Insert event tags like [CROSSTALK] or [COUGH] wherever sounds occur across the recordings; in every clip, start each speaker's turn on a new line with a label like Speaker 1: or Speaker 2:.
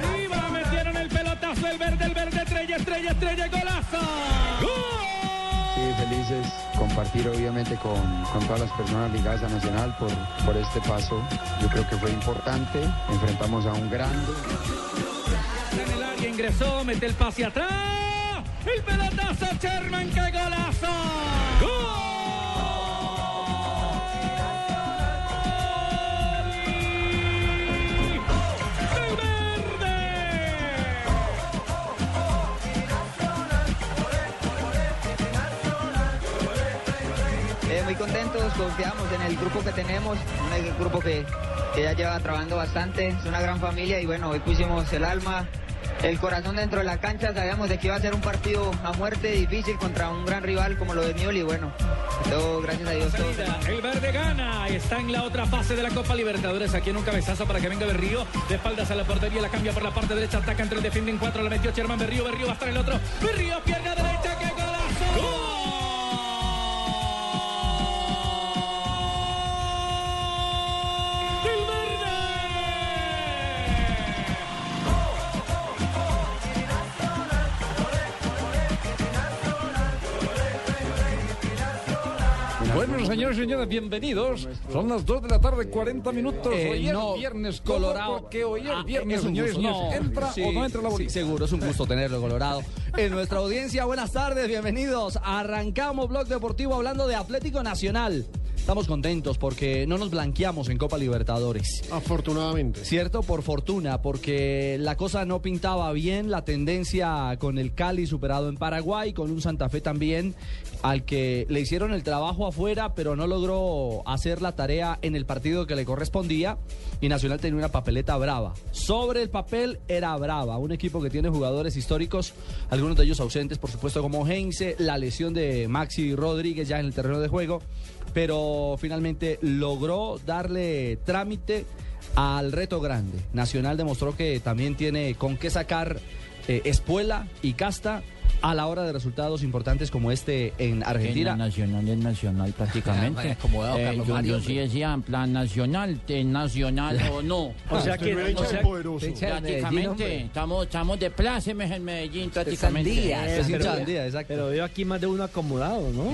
Speaker 1: Arriba metieron el pelotazo, el verde, el verde, estrella, estrella, estrella, golazo.
Speaker 2: Sí, felices compartir obviamente con, con todas las personas ligadas a Nacional por, por este paso. Yo creo que fue importante. Enfrentamos a un grande.
Speaker 1: En el área ingresó, mete el pase atrás. El pelotazo, Sherman, qué golazo. ¡Gol!
Speaker 3: Muy contentos, confiamos en el grupo que tenemos, un grupo que, que ya lleva trabajando bastante, es una gran familia y bueno, hoy pusimos el alma, el corazón dentro de la cancha, sabíamos de que iba a ser un partido a muerte difícil contra un gran rival como lo de Newell y bueno, todo gracias a Dios.
Speaker 1: El verde gana, está en la otra fase de la Copa Libertadores. Aquí en un cabezazo para que venga Berrío. De espaldas a la portería, la cambia por la parte derecha, ataca entre el defienden cuatro, la metió Sherman Berrío, Berrío va a estar el otro. Berrío, pierna derecha,
Speaker 4: Bueno, señores y señoras, bienvenidos. Son las 2 de la tarde, 40 minutos.
Speaker 5: Eh,
Speaker 4: hoy es
Speaker 5: no,
Speaker 4: viernes
Speaker 5: Colorado.
Speaker 4: Porque hoy es
Speaker 5: Ah,
Speaker 4: viernes, señores y señores.
Speaker 5: No,
Speaker 4: ¿Entra
Speaker 5: sí,
Speaker 4: o no entra la
Speaker 5: sí,
Speaker 4: bolita?
Speaker 5: seguro, es un gusto tenerlo, Colorado. En nuestra audiencia, buenas tardes, bienvenidos. Arrancamos Blog Deportivo hablando de Atlético Nacional. Estamos contentos porque no nos blanqueamos en Copa Libertadores.
Speaker 6: Afortunadamente.
Speaker 5: Cierto, por fortuna, porque la cosa no pintaba bien, la tendencia con el Cali superado en Paraguay, con un Santa Fe también, al que le hicieron el trabajo afuera, pero no logró hacer la tarea en el partido que le correspondía, y Nacional tenía una papeleta brava. Sobre el papel era brava, un equipo que tiene jugadores históricos, algunos de ellos ausentes, por supuesto, como Heinze, la lesión de Maxi Rodríguez ya en el terreno de juego, pero finalmente logró darle trámite al reto grande. Nacional demostró que también tiene con qué sacar eh, espuela y casta a la hora de resultados importantes como este en Argentina.
Speaker 7: En la nacional es nacional prácticamente. [LAUGHS]
Speaker 5: Acomodado,
Speaker 7: Eh,
Speaker 5: Carlos
Speaker 7: yo,
Speaker 5: Mario,
Speaker 7: yo sí
Speaker 5: hombre.
Speaker 7: decía en plan nacional, eh, nacional o no. [LAUGHS]
Speaker 1: O sea que- o sea-
Speaker 7: prácticamente estamos, estamos de plácemes en Medellín prácticamente.
Speaker 5: Es hincha del día, exacto.
Speaker 1: Pero veo aquí más de uno acomodado, ¿no?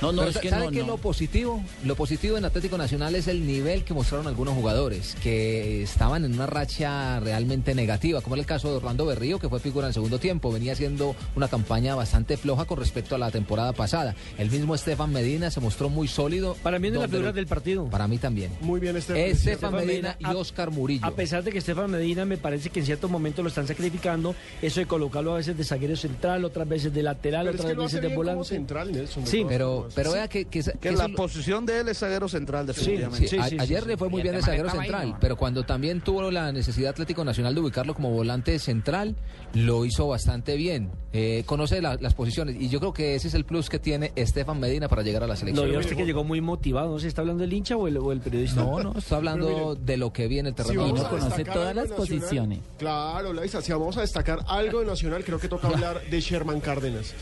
Speaker 7: No, no,
Speaker 8: Pero
Speaker 7: es que
Speaker 8: ¿sabe
Speaker 7: no,
Speaker 8: qué es
Speaker 7: no.
Speaker 8: lo positivo? Lo positivo en Atlético Nacional es el nivel que mostraron algunos jugadores que estaban en una racha realmente negativa, como era el caso de Orlando Berrío, que fue figura en el segundo tiempo. Venía haciendo una campaña bastante floja con respecto a la temporada pasada. El mismo Estefan Medina se mostró muy sólido.
Speaker 1: Para mí es de las
Speaker 8: donde
Speaker 1: figuras
Speaker 8: lo-
Speaker 1: del partido.
Speaker 8: Para mí también.
Speaker 6: Muy bien, Estefan.
Speaker 8: Estefan
Speaker 1: Estefan
Speaker 8: Medina
Speaker 1: Medina,
Speaker 8: y
Speaker 1: a-
Speaker 8: Oscar Murillo.
Speaker 1: A pesar de que Estefan Medina me parece que en ciertos momentos lo están sacrificando, eso de colocarlo a veces de zaguero central, otras veces de lateral,
Speaker 6: Pero es
Speaker 1: otras
Speaker 6: que lo hace
Speaker 1: veces de
Speaker 6: como
Speaker 1: volante.
Speaker 6: central, Nelson.
Speaker 1: Sí,
Speaker 8: Pero, pero vea que, que, que
Speaker 9: Que
Speaker 8: eso
Speaker 9: la
Speaker 8: lo-
Speaker 9: posición de él es zaguero central, definitivamente.
Speaker 8: Sí,
Speaker 1: Sí,
Speaker 8: a-
Speaker 1: sí,
Speaker 8: ayer
Speaker 1: sí,
Speaker 8: le fue
Speaker 7: sí.
Speaker 8: muy bien
Speaker 7: el
Speaker 8: de zaguero central, pero cuando también tuvo la necesidad Atlético Nacional de ubicarlo como volante central, lo hizo bastante bien. Eh, conoce la- las posiciones y yo creo que ese es el plus que tiene Estefan Medina para llegar a la
Speaker 1: Lo
Speaker 8: selección.
Speaker 1: vio usted que llegó muy motivado, ¿no? ¿Se está hablando el hincha o el, o el periodista?
Speaker 8: No, no, está hablando
Speaker 6: mire,
Speaker 8: de lo que viene el
Speaker 6: Si
Speaker 8: terreno.
Speaker 7: no
Speaker 6: a
Speaker 7: conoce todas las
Speaker 6: Nacional,
Speaker 7: posiciones.
Speaker 6: Claro, Laisa, si vamos a destacar algo de Nacional, creo que toca [LAUGHS] hablar de Sherman Cárdenas.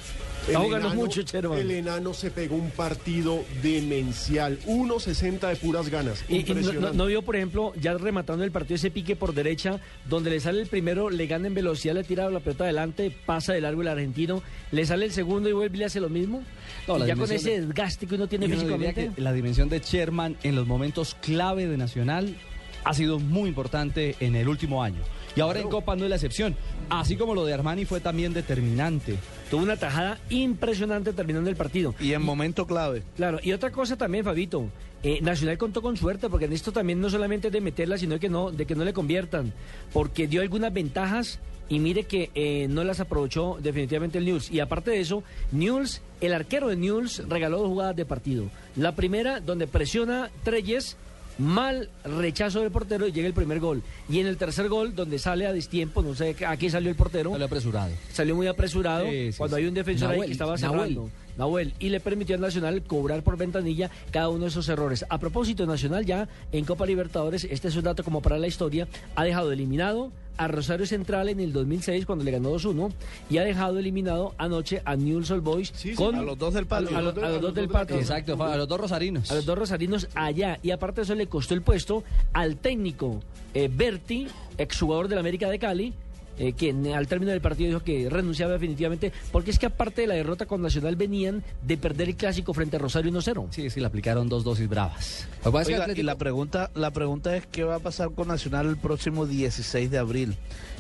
Speaker 1: Está jugando mucho, Sherman.
Speaker 6: El enano se pegó un partido demencial. 1.60 de puras ganas.
Speaker 1: Y, y no,
Speaker 6: Impresionante.
Speaker 1: no- no vio, por ejemplo, ya rematando el partido ese pique por derecha, donde le sale el primero, le gana en velocidad, le tira la pelota adelante, pasa de largo el argentino, le sale el segundo y vuelve y le hace lo mismo.
Speaker 5: No,
Speaker 1: Y
Speaker 5: la
Speaker 1: ya con ese
Speaker 5: de-
Speaker 1: desgaste que uno tiene físicamente.
Speaker 5: la dimensión de Sherman en los momentos clave de Nacional ha sido muy importante en el último año. Y ahora en Copa no es la excepción. Así como lo de Armani fue también determinante.
Speaker 1: Tuvo una tajada impresionante terminando el partido.
Speaker 9: Y en momento clave.
Speaker 1: Claro, y otra cosa también, Fabito. eh, Nacional contó con suerte, porque en esto también no solamente es de meterla, sino que no, de que no le conviertan. Porque dio algunas ventajas y mire que eh, no las aprovechó definitivamente el News. Y aparte de eso, News, el arquero de News regaló dos jugadas de partido. La primera, donde presiona Treyes mal rechazo del portero y llega el primer gol. Y en el tercer gol, donde sale a destiempo, no sé a qué salió el portero.
Speaker 5: Salió apresurado.
Speaker 1: Salió muy apresurado
Speaker 5: Sí, sí,
Speaker 1: cuando
Speaker 5: sí.
Speaker 1: hay un defensor ahí que estaba
Speaker 5: Nahuel.
Speaker 1: cerrando. Nahuel, y le permitió al Nacional cobrar por ventanilla cada uno de esos errores. A propósito, Nacional ya en Copa Libertadores, este es un dato como para la historia, ha dejado eliminado a Rosario Central en el 2006 cuando le ganó 2-1 y ha dejado eliminado anoche a Newell's Old Boys con
Speaker 9: a los dos del patio.
Speaker 1: a, los- a los dos del patio.
Speaker 5: Exacto, a los dos rosarinos.
Speaker 1: A los dos rosarinos allá. Y aparte de eso le costó el puesto al técnico eh, Berti, exjugador del América de Cali, eh, quien al término del partido dijo que renunciaba definitivamente, porque es que aparte de la derrota con Nacional venían de perder el clásico frente a Rosario 1-0.
Speaker 5: Sí, sí, le aplicaron dos dosis bravas.
Speaker 9: Oiga, y la pregunta, la pregunta es qué va a pasar con Nacional el próximo 16 de abril.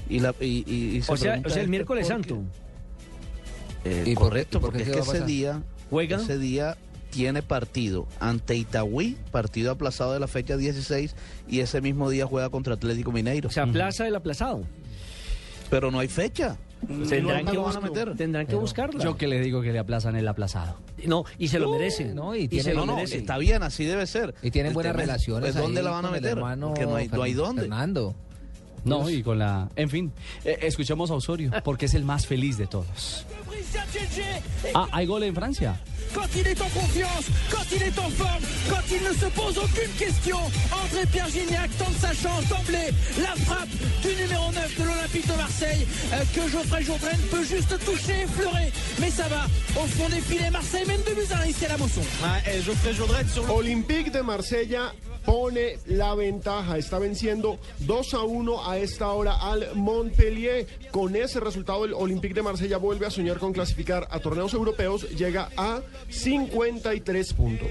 Speaker 9: Y la, y, y- y se
Speaker 1: O sea,
Speaker 9: pregunta
Speaker 1: o sea, el
Speaker 9: es
Speaker 1: miércoles santo.
Speaker 9: Eh,
Speaker 8: ¿Y por-
Speaker 9: correcto,
Speaker 8: y por
Speaker 9: porque
Speaker 8: qué
Speaker 9: es que ese día,
Speaker 1: ¿Juega?
Speaker 9: ese día tiene partido ante Itagüí, partido aplazado de la fecha 16, y ese mismo día juega contra Atlético Mineiro.
Speaker 1: O sea, plaza el aplazado.
Speaker 9: Pero no hay fecha.
Speaker 1: Tendrán
Speaker 9: ¿Cuándo
Speaker 1: que,
Speaker 9: van a meter?
Speaker 1: tendrán que buscarla.
Speaker 5: Yo que le digo que le aplazan el aplazado.
Speaker 1: No, y se lo
Speaker 9: No,
Speaker 1: merece.
Speaker 8: no, y
Speaker 1: se lo
Speaker 9: No, no,
Speaker 1: merece.
Speaker 9: está bien, así debe ser.
Speaker 8: Y tienen
Speaker 9: El
Speaker 8: buenas relaciones.
Speaker 9: pues, ¿Dónde
Speaker 8: ahí
Speaker 9: la van a meter? Porque no hay, no dónde.
Speaker 8: Fernando.
Speaker 5: No, y con la... En fin, eh, escuchemos a Osorio, porque es el más feliz de todos. [LAUGHS] Ah, hay gol en Francia.
Speaker 10: Quand il est en confiance, quand il est en forme, quand il ne se pose aucune question, André Pierre Gignac tente sa chance d'emblée. La frappe du numéro 9 de l'Olympique de Marseille, euh, que Geoffrey Jourdain peut juste toucher, effleurer. Mais ça va, au fond des filets, Marseille mène de buts à ici à la Mosson.
Speaker 11: Olympique de Marsella pone la ventaja, está venciendo 2 a 1 a esta hora al Montpellier. Con ese resultado el Olympique de Marsella vuelve a soñar con clasificar a torneos europeos, llega a 53 puntos.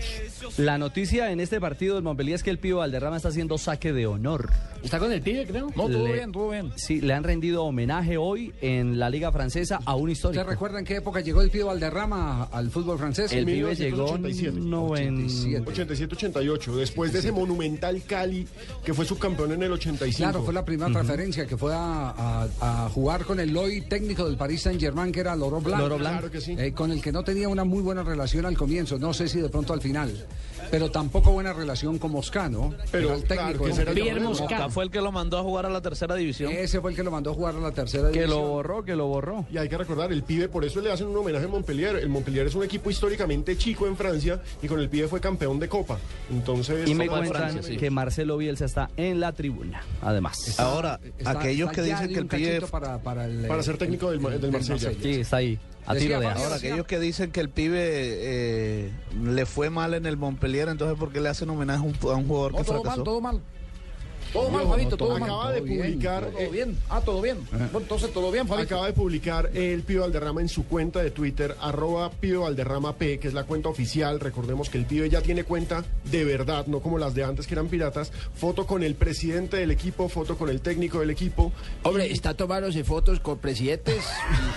Speaker 5: La noticia en este partido del Montpellier es que el Pío Valderrama está haciendo saque de honor.
Speaker 1: Está con el pibe, creo.
Speaker 12: No, todo
Speaker 5: Le-
Speaker 12: bien, todo bien.
Speaker 5: Sí, le han rendido homenaje hoy en la Liga Francesa a un histórico.
Speaker 13: ¿Usted recuerda en qué época llegó el Pío Valderrama al fútbol francés?
Speaker 5: El pibe llegó en
Speaker 11: 87. 87-88, después de ese monumental Cali que fue subcampeón en el 85.
Speaker 13: Claro, fue la primera transferencia que fue a, a- a jugar con el Loy técnico del Paris Saint Germain, que era Loro Blanc.
Speaker 11: Loro Blanc. Claro que sí.
Speaker 13: Eh, con el que no tenía una muy buena relación al comienzo, no sé si de pronto al final. Pero tampoco buena relación con Mosca, ¿no?
Speaker 11: Pero,
Speaker 13: el técnico.
Speaker 11: claro, que
Speaker 13: ¿no?
Speaker 11: será el
Speaker 13: Pierre
Speaker 9: fue el que lo mandó a jugar a la tercera división.
Speaker 13: Ese fue el que lo mandó a jugar a la tercera
Speaker 5: Que
Speaker 13: división.
Speaker 5: lo borró, que lo borró.
Speaker 11: Y hay que recordar, el pibe, por eso le hacen un homenaje a Montpellier. El Montpellier es un equipo históricamente chico en Francia y con el pibe fue campeón de Copa. Entonces,
Speaker 5: Y me cuentan
Speaker 11: Francia, sí.
Speaker 5: que Marcelo Bielsa está en la tribuna, además.
Speaker 9: Ahora,
Speaker 13: Está-
Speaker 9: aquellos
Speaker 13: está
Speaker 9: que dicen que el pibe...
Speaker 13: para, para, el,
Speaker 11: Para ser técnico del, del Marsella.
Speaker 5: Sí, está ahí, a tiro de.
Speaker 9: Ahora, aquellos que dicen que el pibe eh, le fue mal en el Montpellier, entonces ¿por qué le hacen homenaje a un, a un jugador
Speaker 13: No,
Speaker 9: que
Speaker 13: todo
Speaker 9: fracasó?
Speaker 13: mal, todo mal. Todo mal, Fabito, todo mal.
Speaker 11: acaba de
Speaker 13: Todo bien,
Speaker 11: publicar,
Speaker 13: Todo
Speaker 11: eh,
Speaker 13: bien. Ah, todo bien. Bueno, entonces todo bien, Fabito.
Speaker 11: Acaba de publicar el Pibe Valderrama en su cuenta de Twitter, arroba Pibe Valderrama P, que es la cuenta oficial. Recordemos que el Pibe ya tiene cuenta de verdad, no como las de antes que eran piratas. Foto con el presidente del equipo, foto con el técnico del equipo.
Speaker 14: Hombre, está tomándose fotos con presidentes.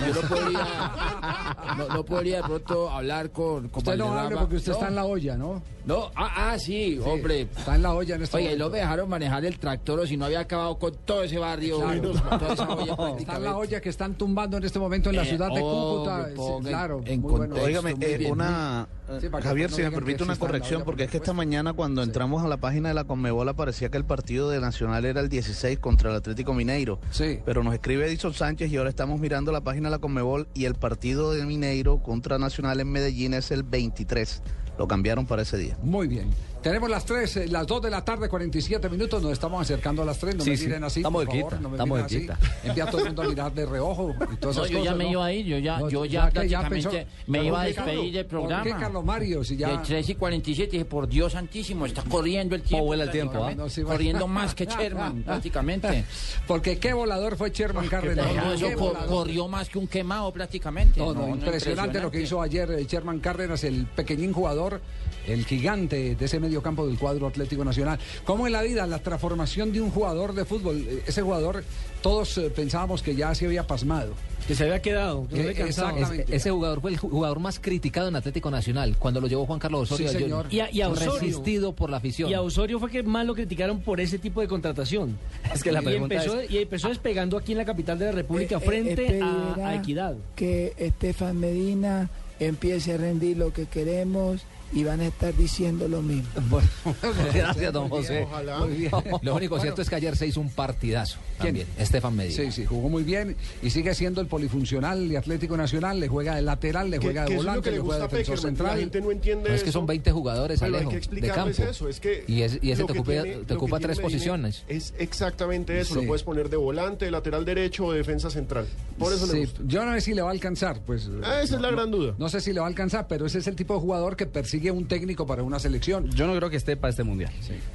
Speaker 14: Yo no podría, no, no podría de pronto hablar con, con
Speaker 13: Usted no hable porque usted
Speaker 14: No,
Speaker 13: está en la olla, ¿no?
Speaker 14: No, ah, ah, sí, hombre.
Speaker 13: Está en la olla en este
Speaker 14: Oye,
Speaker 13: momento.
Speaker 14: me dejaron manejar el tractor o si no había acabado con todo ese barrio.
Speaker 13: Claro.
Speaker 14: toda esa olla [LAUGHS]
Speaker 13: Está la olla que están tumbando en este momento en la
Speaker 14: Eh,
Speaker 13: ciudad de
Speaker 14: oh,
Speaker 13: Cúcuta. Sí,
Speaker 14: en-
Speaker 13: claro,
Speaker 14: en
Speaker 13: muy bueno.
Speaker 9: eh,
Speaker 14: bien,
Speaker 9: una...
Speaker 13: Sí,
Speaker 9: Javier,
Speaker 13: no
Speaker 9: si me permite una corrección, porque es que esta mañana cuando entramos a la página de la Conmebol aparecía que el partido de Nacional era el 16 contra el Atlético Mineiro.
Speaker 13: Sí.
Speaker 9: Pero nos escribe Edison Sánchez y ahora estamos mirando la página de la Conmebol y el partido de Mineiro contra Nacional en Medellín es el 23. Lo cambiaron para ese día.
Speaker 13: Muy bien. Tenemos las 3, las 2 de la tarde, 47 minutos. Nos estamos acercando a las 3. No
Speaker 5: Sí,
Speaker 13: me miren así.
Speaker 5: Estamos
Speaker 13: por favor, no me
Speaker 5: estamos
Speaker 13: miren así.
Speaker 5: cerquita.
Speaker 13: Envía a todo el mundo a mirar de reojo y todas
Speaker 14: No,
Speaker 13: esas
Speaker 14: yo ya
Speaker 13: cosas,
Speaker 14: me
Speaker 13: ¿no?
Speaker 14: iba a ir, yo ya,
Speaker 13: No,
Speaker 14: yo ya,
Speaker 13: que
Speaker 14: prácticamente
Speaker 13: pensó-
Speaker 14: me iba a
Speaker 13: ¿Por qué,
Speaker 14: despedir del programa.
Speaker 13: ¿Por qué, Carlos Mario? Si
Speaker 14: Y
Speaker 13: ya...
Speaker 14: el 3 y 47 dije, por Dios santísimo, está corriendo el tiempo.
Speaker 5: vuela el tiempo, ¿ah?
Speaker 13: sí,
Speaker 14: corriendo más que Sherman, [LAUGHS] prácticamente.
Speaker 13: Porque qué volador fue Sherman Cárdenas.
Speaker 14: No, eso
Speaker 13: Qué
Speaker 14: co-
Speaker 13: volador.
Speaker 14: corrió más que un quemado prácticamente.
Speaker 13: No, no, impresionante lo que hizo ayer eh, Sherman Cárdenas, el pequeñín jugador, el gigante de ese medio campo del cuadro Atlético Nacional. ¿Cómo en la vida la transformación de un jugador de fútbol? Eh, Ese jugador, todos eh, pensábamos que ya se había pasmado.
Speaker 1: Que se había quedado. que
Speaker 13: Eh, exactamente.
Speaker 8: Ese jugador fue el jugador más criticado en Atlético Nacional cuando lo llevó Juan Carlos Osorio.
Speaker 13: Sí,
Speaker 8: a
Speaker 13: señor.
Speaker 8: Junior.
Speaker 1: Y a, y a Osorio.
Speaker 8: Resistido por la afición.
Speaker 1: Y a Osorio fue que más lo criticaron por ese tipo de contratación. [LAUGHS]
Speaker 5: Es que la
Speaker 1: y
Speaker 5: pregunta
Speaker 1: empezó,
Speaker 5: es-
Speaker 1: y empezó despegando aquí en la capital de la República
Speaker 15: Eh,
Speaker 1: frente a, a Equidad.
Speaker 15: Que Estefan Medina empiece a rendir lo que queremos
Speaker 14: y van a estar diciendo lo mismo. [LAUGHS]
Speaker 8: Gracias, don José.
Speaker 11: Ojalá.
Speaker 8: Muy bien. Lo único cierto es que ayer se hizo un partidazo. También. Estefan Medina.
Speaker 13: Sí, sí, jugó muy bien y sigue siendo el polifuncional de Atlético Nacional. Le juega de lateral, le juega de volante,
Speaker 11: que le
Speaker 13: le juega de defensor
Speaker 11: Peckerman. La
Speaker 13: central.
Speaker 11: gente no entiende
Speaker 8: No, es que son 20 jugadores,
Speaker 11: Pero hay
Speaker 8: Alejo,
Speaker 11: que
Speaker 8: de campo.
Speaker 11: eso, es que
Speaker 8: y, es- y ese te ocupa,
Speaker 11: tiene-
Speaker 8: te tres posiciones.
Speaker 11: Es exactamente eso,
Speaker 13: Sí.
Speaker 11: lo puedes poner de volante, de lateral derecho o de defensa central. Por eso
Speaker 13: Sí,
Speaker 11: le gusta.
Speaker 13: yo no sé si le va a alcanzar, pues.
Speaker 11: Ah, esa es la gran duda.
Speaker 13: No sé si le va a alcanzar, pero ese es el tipo de jugador que persigue un técnico para una selección.
Speaker 5: Yo no creo que esté para este mundial,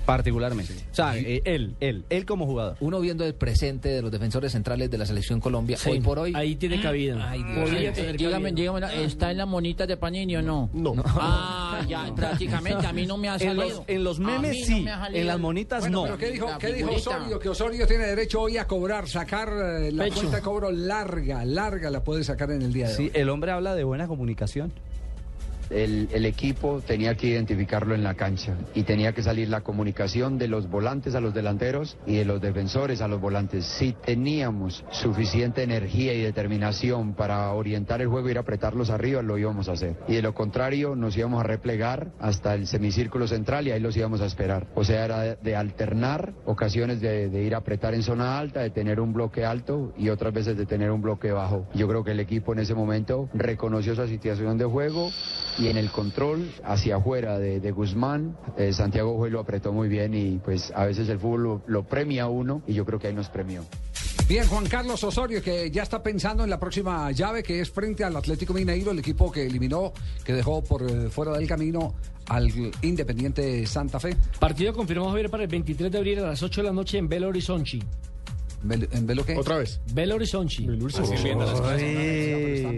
Speaker 5: particularmente. O sea, eh, él, él, él como jugador.
Speaker 8: Uno viendo el presente de los defensores centrales de la selección Colombia,
Speaker 1: Sí,
Speaker 8: hoy por hoy.
Speaker 1: Ahí tiene cabida.
Speaker 8: Ay, Dios.
Speaker 14: Dígame, dígame, ¿está en la monita de Panini o no?
Speaker 11: No. [LAUGHS]
Speaker 14: Ah, ya, prácticamente, a mí no me ha
Speaker 5: En
Speaker 14: salido.
Speaker 5: los, en los memes
Speaker 14: no
Speaker 5: sí,
Speaker 14: me
Speaker 5: en las monitas
Speaker 13: Bueno,
Speaker 5: no.
Speaker 13: pero ¿qué dijo, qué dijo. Osorio? Que Osorio tiene derecho hoy a cobrar, sacar eh, la
Speaker 1: Pecho.
Speaker 13: cuenta de cobro larga, larga la puede sacar en el día de
Speaker 5: Sí,
Speaker 13: hoy.
Speaker 5: el hombre habla de buena comunicación.
Speaker 2: El, el equipo tenía que identificarlo en la cancha y tenía que salir la comunicación de los volantes a los delanteros y de los defensores a los volantes. Si teníamos suficiente energía y determinación para orientar el juego y ir a apretarlos arriba, lo íbamos a hacer. Y de lo contrario, nos íbamos a replegar hasta el semicírculo central y ahí los íbamos a esperar. O sea, era de, alternar ocasiones de, de ir a apretar en zona alta, de tener un bloque alto y otras veces de tener un bloque bajo. Yo creo que el equipo en ese momento reconoció esa situación de juego y en el control hacia afuera de, de Guzmán, eh, Santiago Juez lo apretó muy bien y pues a veces el fútbol lo, lo premia a uno y yo creo que ahí nos premió.
Speaker 13: Bien, Juan Carlos Osorio, que ya está pensando en la próxima llave, que es frente al Atlético Mineiro, el equipo que eliminó, que dejó por eh, fuera del camino al Independiente Santa Fe.
Speaker 1: Partido confirmado Javier para el 23 de abril a las 8 de la noche en Belo Horizonte.
Speaker 13: ¿En Belo qué?
Speaker 11: Otra vez.
Speaker 1: Belo Horizonte.
Speaker 13: Están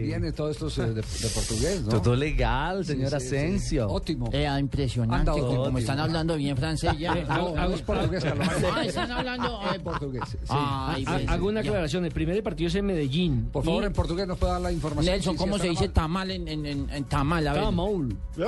Speaker 13: bien todos estos eh, de, de portugués, ¿no?
Speaker 5: Todo legal, señor
Speaker 13: Sí, sí, sí.
Speaker 5: Asensio.
Speaker 13: Ótimo.
Speaker 14: Eh, ah, impresionante,
Speaker 13: Anda,
Speaker 14: como, como
Speaker 13: ótimo.
Speaker 14: están hablando bien francés ya.
Speaker 13: No, [LAUGHS]
Speaker 1: hago-
Speaker 13: es portugués, Carlos.
Speaker 14: Ah, están hablando eh,
Speaker 13: portugués. sí.
Speaker 14: Ay,
Speaker 1: Ha-
Speaker 14: pues,
Speaker 1: Hago una
Speaker 14: ya.
Speaker 1: aclaración. El primer partido es en Medellín.
Speaker 13: Por favor,
Speaker 1: Y-
Speaker 13: en portugués nos puede dar la información.
Speaker 14: Nelson,
Speaker 13: Sí, sí,
Speaker 14: ¿cómo se dice
Speaker 13: mal.
Speaker 14: tamal en, en, en, en tamal?
Speaker 1: Tamal. [LAUGHS]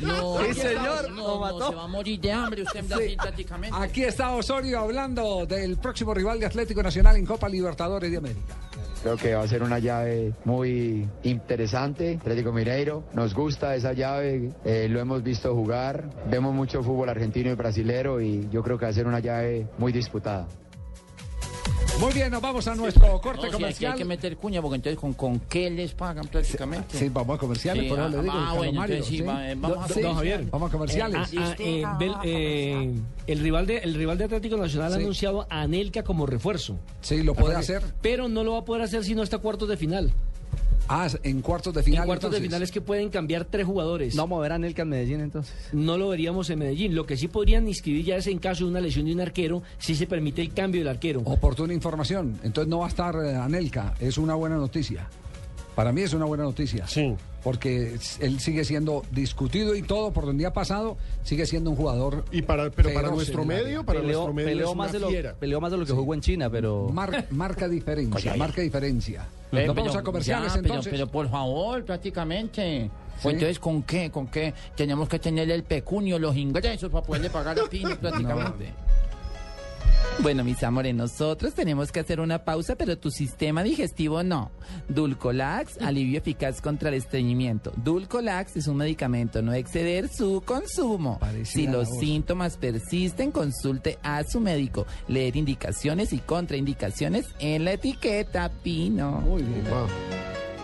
Speaker 14: No,
Speaker 5: Sí, señor,
Speaker 14: no, no, se va a morir de hambre usted en Brasil prácticamente.
Speaker 13: Aquí está Osorio hablando del próximo rival de Atlético Nacional en Copa Libertadores de América.
Speaker 2: Creo que va a ser una llave muy interesante. Atlético Mineiro, nos gusta esa llave, eh, lo hemos visto jugar, vemos mucho fútbol argentino y brasilero y yo creo que va a ser una llave muy disputada.
Speaker 13: Muy bien, nos vamos a nuestro corte
Speaker 14: No,
Speaker 13: comercial.
Speaker 14: hay que meter cuña porque entonces con, con qué les pagan prácticamente.
Speaker 13: Sí, vamos a comerciales,
Speaker 14: Sí,
Speaker 13: por eso le
Speaker 14: ah,
Speaker 13: digo.
Speaker 14: ah, bueno,
Speaker 13: Mario,
Speaker 14: entonces sí, eh, vamos a
Speaker 1: Don Javier.
Speaker 13: Vamos a comerciales.
Speaker 1: Ah, ah, eh, eh, el, rival de, el rival de Atlético Nacional ha anunciado a Anelka como refuerzo.
Speaker 13: Sí, lo puede hacer.
Speaker 1: Pero no lo va a poder hacer sino hasta cuartos de final.
Speaker 13: Ah, en cuartos de final.
Speaker 1: en cuartos de final es que pueden cambiar tres jugadores.
Speaker 5: No moverán Nelka en Medellín entonces.
Speaker 1: No lo veríamos en Medellín. Lo que sí podrían inscribir ya es en caso de una lesión de un arquero, si se permite el cambio del arquero.
Speaker 13: Oportuna información. Entonces no va a estar eh, Anelka. Es una buena noticia. Para mí es una buena noticia.
Speaker 11: Sí.
Speaker 13: Porque él sigue siendo discutido y todo por donde ha pasado, sigue siendo un jugador.
Speaker 11: Y para, pero para nuestro medio, para
Speaker 5: Peleó,
Speaker 11: nuestro medio
Speaker 5: peleó
Speaker 11: es
Speaker 5: más
Speaker 11: una
Speaker 5: de lo, peleó más de lo que jugó en China, pero...
Speaker 13: Mar- marca diferencia, marca diferencia.
Speaker 14: Eh,
Speaker 13: Nos vamos
Speaker 14: pero-
Speaker 13: a comerciales
Speaker 14: ya, pero-
Speaker 13: entonces.
Speaker 14: Pero, por favor, prácticamente.
Speaker 13: Sí.
Speaker 14: Pues entonces, ¿con qué? ¿Con qué? Tenemos que tener el pecunio, los ingresos para poderle pagar a Pino [LAUGHS] prácticamente.
Speaker 16: Bueno, mis amores, nosotros tenemos que hacer una pausa, pero tu sistema digestivo no. Dulcolax, [LAUGHS] alivio eficaz contra el estreñimiento. Dulcolax es un medicamento, no exceder su consumo.
Speaker 13: Parecida
Speaker 16: Si los síntomas persisten, consulte a su médico. Leer indicaciones y contraindicaciones en la etiqueta, Pino.
Speaker 13: Muy bien.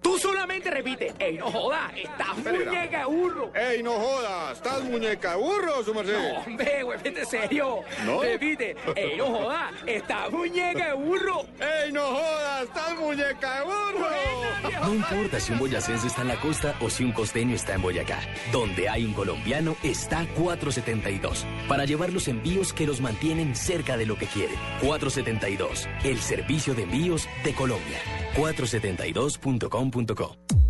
Speaker 17: Tú solamente repite, ey, no joda, estás muñeca burro.
Speaker 18: ¡Ey, no jodas! ¿Estás muñeca burro, su merced?
Speaker 17: No, hombre, güey, vete serio.
Speaker 18: ¿No?
Speaker 17: Repite, ey, no joda, estás muñeca burro.
Speaker 18: ¡Ey, no jodas! ¡Estás muñeca burro!
Speaker 19: No importa si un boyacense está en la costa o si un costeño está en Boyacá. Donde hay un colombiano está 472. Para llevar los envíos que los mantienen cerca de lo que quieren. 472. El servicio de envíos de Colombia. 472.com.co.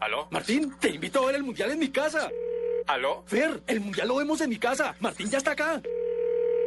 Speaker 10: ¿Aló? Martín, te invito a ver el mundial en mi casa. ¿Aló? Fer, el mundial lo vemos en mi casa. Martín ya está acá.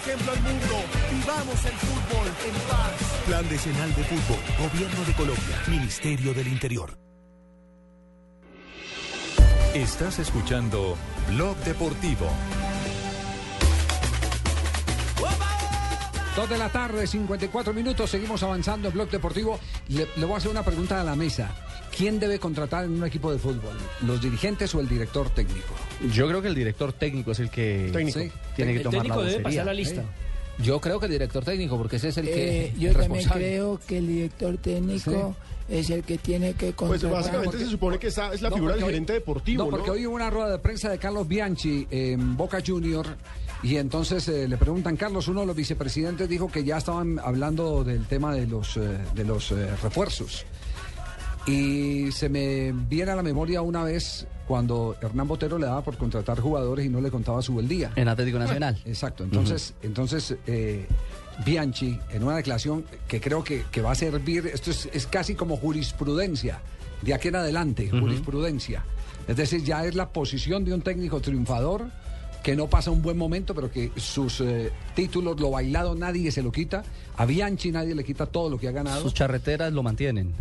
Speaker 20: ejemplo al mundo. Vivamos el fútbol en paz.
Speaker 21: Plan Decenal de Fútbol, Gobierno de Colombia, Ministerio del Interior.
Speaker 22: Estás escuchando Blog Deportivo.
Speaker 13: Dos de la tarde, 54 minutos, seguimos avanzando en Blog Deportivo. Le, le voy a hacer una pregunta a la mesa. ¿Quién debe contratar en un equipo de fútbol? ¿Los dirigentes o el director técnico?
Speaker 5: Yo creo que el director técnico es el que
Speaker 13: Sí.
Speaker 5: tiene que
Speaker 13: El
Speaker 5: tomar
Speaker 13: técnico
Speaker 5: la
Speaker 13: debe pasar la lista.
Speaker 8: Yo creo que el director técnico, porque ese es el que.
Speaker 15: Eh, yo
Speaker 8: el
Speaker 15: también creo que el director técnico es el que tiene que
Speaker 11: Pues
Speaker 15: contratar.
Speaker 11: básicamente se supone que esa es la
Speaker 13: No,
Speaker 11: figura del gerente deportivo,
Speaker 13: No,
Speaker 11: ¿no?
Speaker 13: porque hoy hubo una rueda de prensa de Carlos Bianchi en Boca Junior y entonces eh, le preguntan, Carlos, uno de los vicepresidentes dijo que ya estaban hablando del tema de los, eh, de los eh, refuerzos. Y se me viene a la memoria una vez cuando Hernán Botero le daba por contratar jugadores y no le contaba su día.
Speaker 5: En Atlético Nacional. [LAUGHS]
Speaker 13: Exacto. Entonces, entonces eh, Bianchi, en una declaración que creo que, que va a servir, esto es, es casi como jurisprudencia, de aquí en adelante, jurisprudencia. Es decir, ya es la posición de un técnico triunfador que no pasa un buen momento, pero que sus eh, títulos, lo bailado, nadie se lo quita. A Bianchi nadie le quita todo lo que ha ganado.
Speaker 5: Sus charreteras lo mantienen.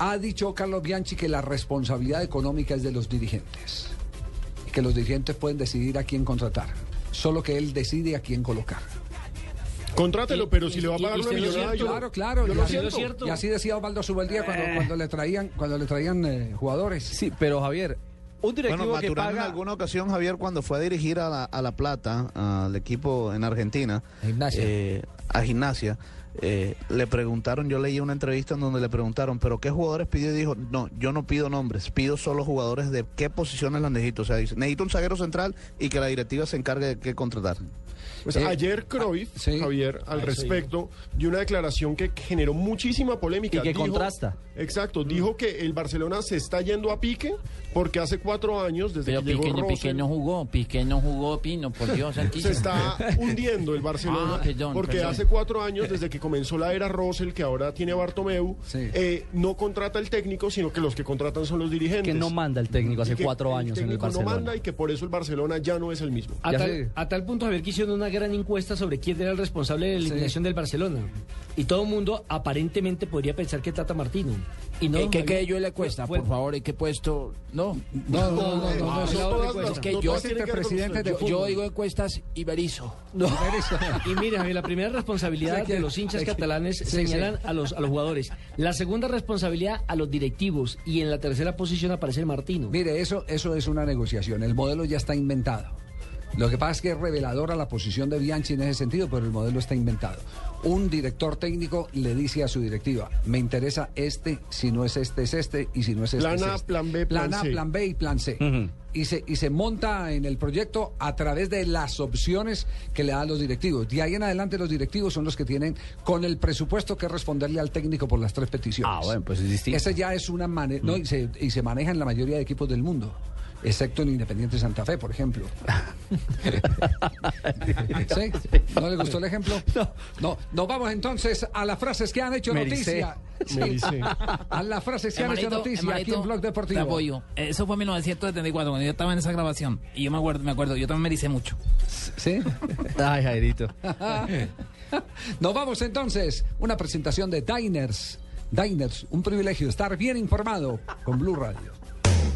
Speaker 13: Ha dicho Carlos Bianchi que la responsabilidad económica es de los dirigentes. Y que los dirigentes pueden decidir a quién contratar. Solo que él decide a quién colocar.
Speaker 11: Contrátelo, pero si le va a pagar
Speaker 13: Y
Speaker 11: una millonada, yo-
Speaker 13: Claro, claro.
Speaker 11: yo
Speaker 13: y
Speaker 11: lo
Speaker 13: así-
Speaker 11: siento.
Speaker 13: Y así decía Osvaldo Subeldía cuando, cuando le traían, cuando le traían eh, jugadores.
Speaker 5: Sí, pero Javier, un
Speaker 9: Bueno, Maturano en alguna ocasión, Javier, cuando fue a dirigir a La, a La Plata, al equipo en Argentina, eh, a Gimnasia, eh, le preguntaron, yo leí una entrevista en donde le preguntaron, ¿pero qué jugadores pidió? Y dijo, no, yo no pido nombres, pido solo jugadores de qué posiciones las necesito. O sea, dice, necesito un zaguero central y que la directiva se encargue de qué contratar.
Speaker 11: Pues
Speaker 9: Eh,
Speaker 11: ayer Cruyff, Javier, al respecto, dio una declaración que generó muchísima polémica.
Speaker 5: Y que contrasta.
Speaker 11: Exacto, dijo que el Barcelona se está yendo a pique porque hace cuatro años, desde
Speaker 14: Pero
Speaker 11: que llegó
Speaker 14: Piqué,
Speaker 11: Rosell,
Speaker 14: Piqué no jugó, Piqué no jugó, Pino, por Dios [LAUGHS]
Speaker 11: se está hundiendo el Barcelona
Speaker 14: Ah, perdón,
Speaker 11: porque
Speaker 14: perdón.
Speaker 11: hace cuatro años, desde que comenzó la era Rosell, que ahora tiene Bartomeu, eh, no contrata el técnico, sino que los que contratan son los dirigentes.
Speaker 5: Que no manda el técnico hace cuatro años en el
Speaker 11: técnico
Speaker 5: Barcelona.
Speaker 11: no manda y que por eso el Barcelona ya no es el mismo.
Speaker 1: A tal, a tal punto, Javier, que hicieron una gran encuesta sobre quién era el responsable de la eliminación del Barcelona. Y todo el mundo aparentemente podría pensar que Tata Martino. Y no,
Speaker 15: ¿Qué, qué creyó en la encuesta?
Speaker 1: fue-
Speaker 15: Por favor, ¿en qué puesto? No.
Speaker 13: No, no, no, no, no,
Speaker 15: Ah,
Speaker 13: no,
Speaker 15: no,
Speaker 13: no,
Speaker 15: no,
Speaker 13: no,
Speaker 15: es que
Speaker 13: no
Speaker 15: yo,
Speaker 13: ver con
Speaker 15: yo- yo, yo digo encuestas Iberizo.
Speaker 1: Y mire, Javier, la primera responsabilidad
Speaker 15: ¿De
Speaker 1: de los hinchas
Speaker 15: ¿De
Speaker 1: catalanes
Speaker 15: Sí,
Speaker 1: señalan
Speaker 15: sí.
Speaker 1: A, los, a los jugadores. La segunda responsabilidad a los directivos. Y en la tercera posición aparece el Martino.
Speaker 13: Mire, eso, eso es una negociación. El modelo ya está inventado. Lo que pasa es que es reveladora la posición de Bianchi en ese sentido, pero el modelo está inventado. Un director técnico le dice a su directiva, me interesa este, si no es este, es este, y si no es este,
Speaker 11: Plan
Speaker 13: es
Speaker 11: A,
Speaker 13: este.
Speaker 11: plan B, plan
Speaker 13: A,
Speaker 11: C.
Speaker 13: plan B y plan C. y, se, y se monta en el proyecto a través de las opciones que le dan los directivos. De ahí en adelante los directivos son los que tienen con el presupuesto que responderle al técnico por las tres peticiones.
Speaker 5: Ah, bueno, pues es distinto.
Speaker 13: Esa ya es una manera, no, y, se, y se maneja en la mayoría de equipos del mundo. Excepto en Independiente Santa Fe, por ejemplo. [LAUGHS] ¿Sí? ¿No le gustó el ejemplo? No. no. Nos vamos entonces a las frases que han hecho
Speaker 14: Mericé.
Speaker 13: noticia. Sí. A las frases que han hecho noticia aquí en Blog
Speaker 14: Te
Speaker 13: Deportivo.
Speaker 14: apoyo. Eso fue en 1974, cuando yo estaba en esa grabación. Y yo me acuerdo, me acuerdo, yo también me ericé mucho.
Speaker 13: ¿Sí?
Speaker 5: Ay, Jairito. [LAUGHS]
Speaker 13: Nos vamos entonces. Una presentación de Diners. Diners, un privilegio estar bien informado con Blue Radio.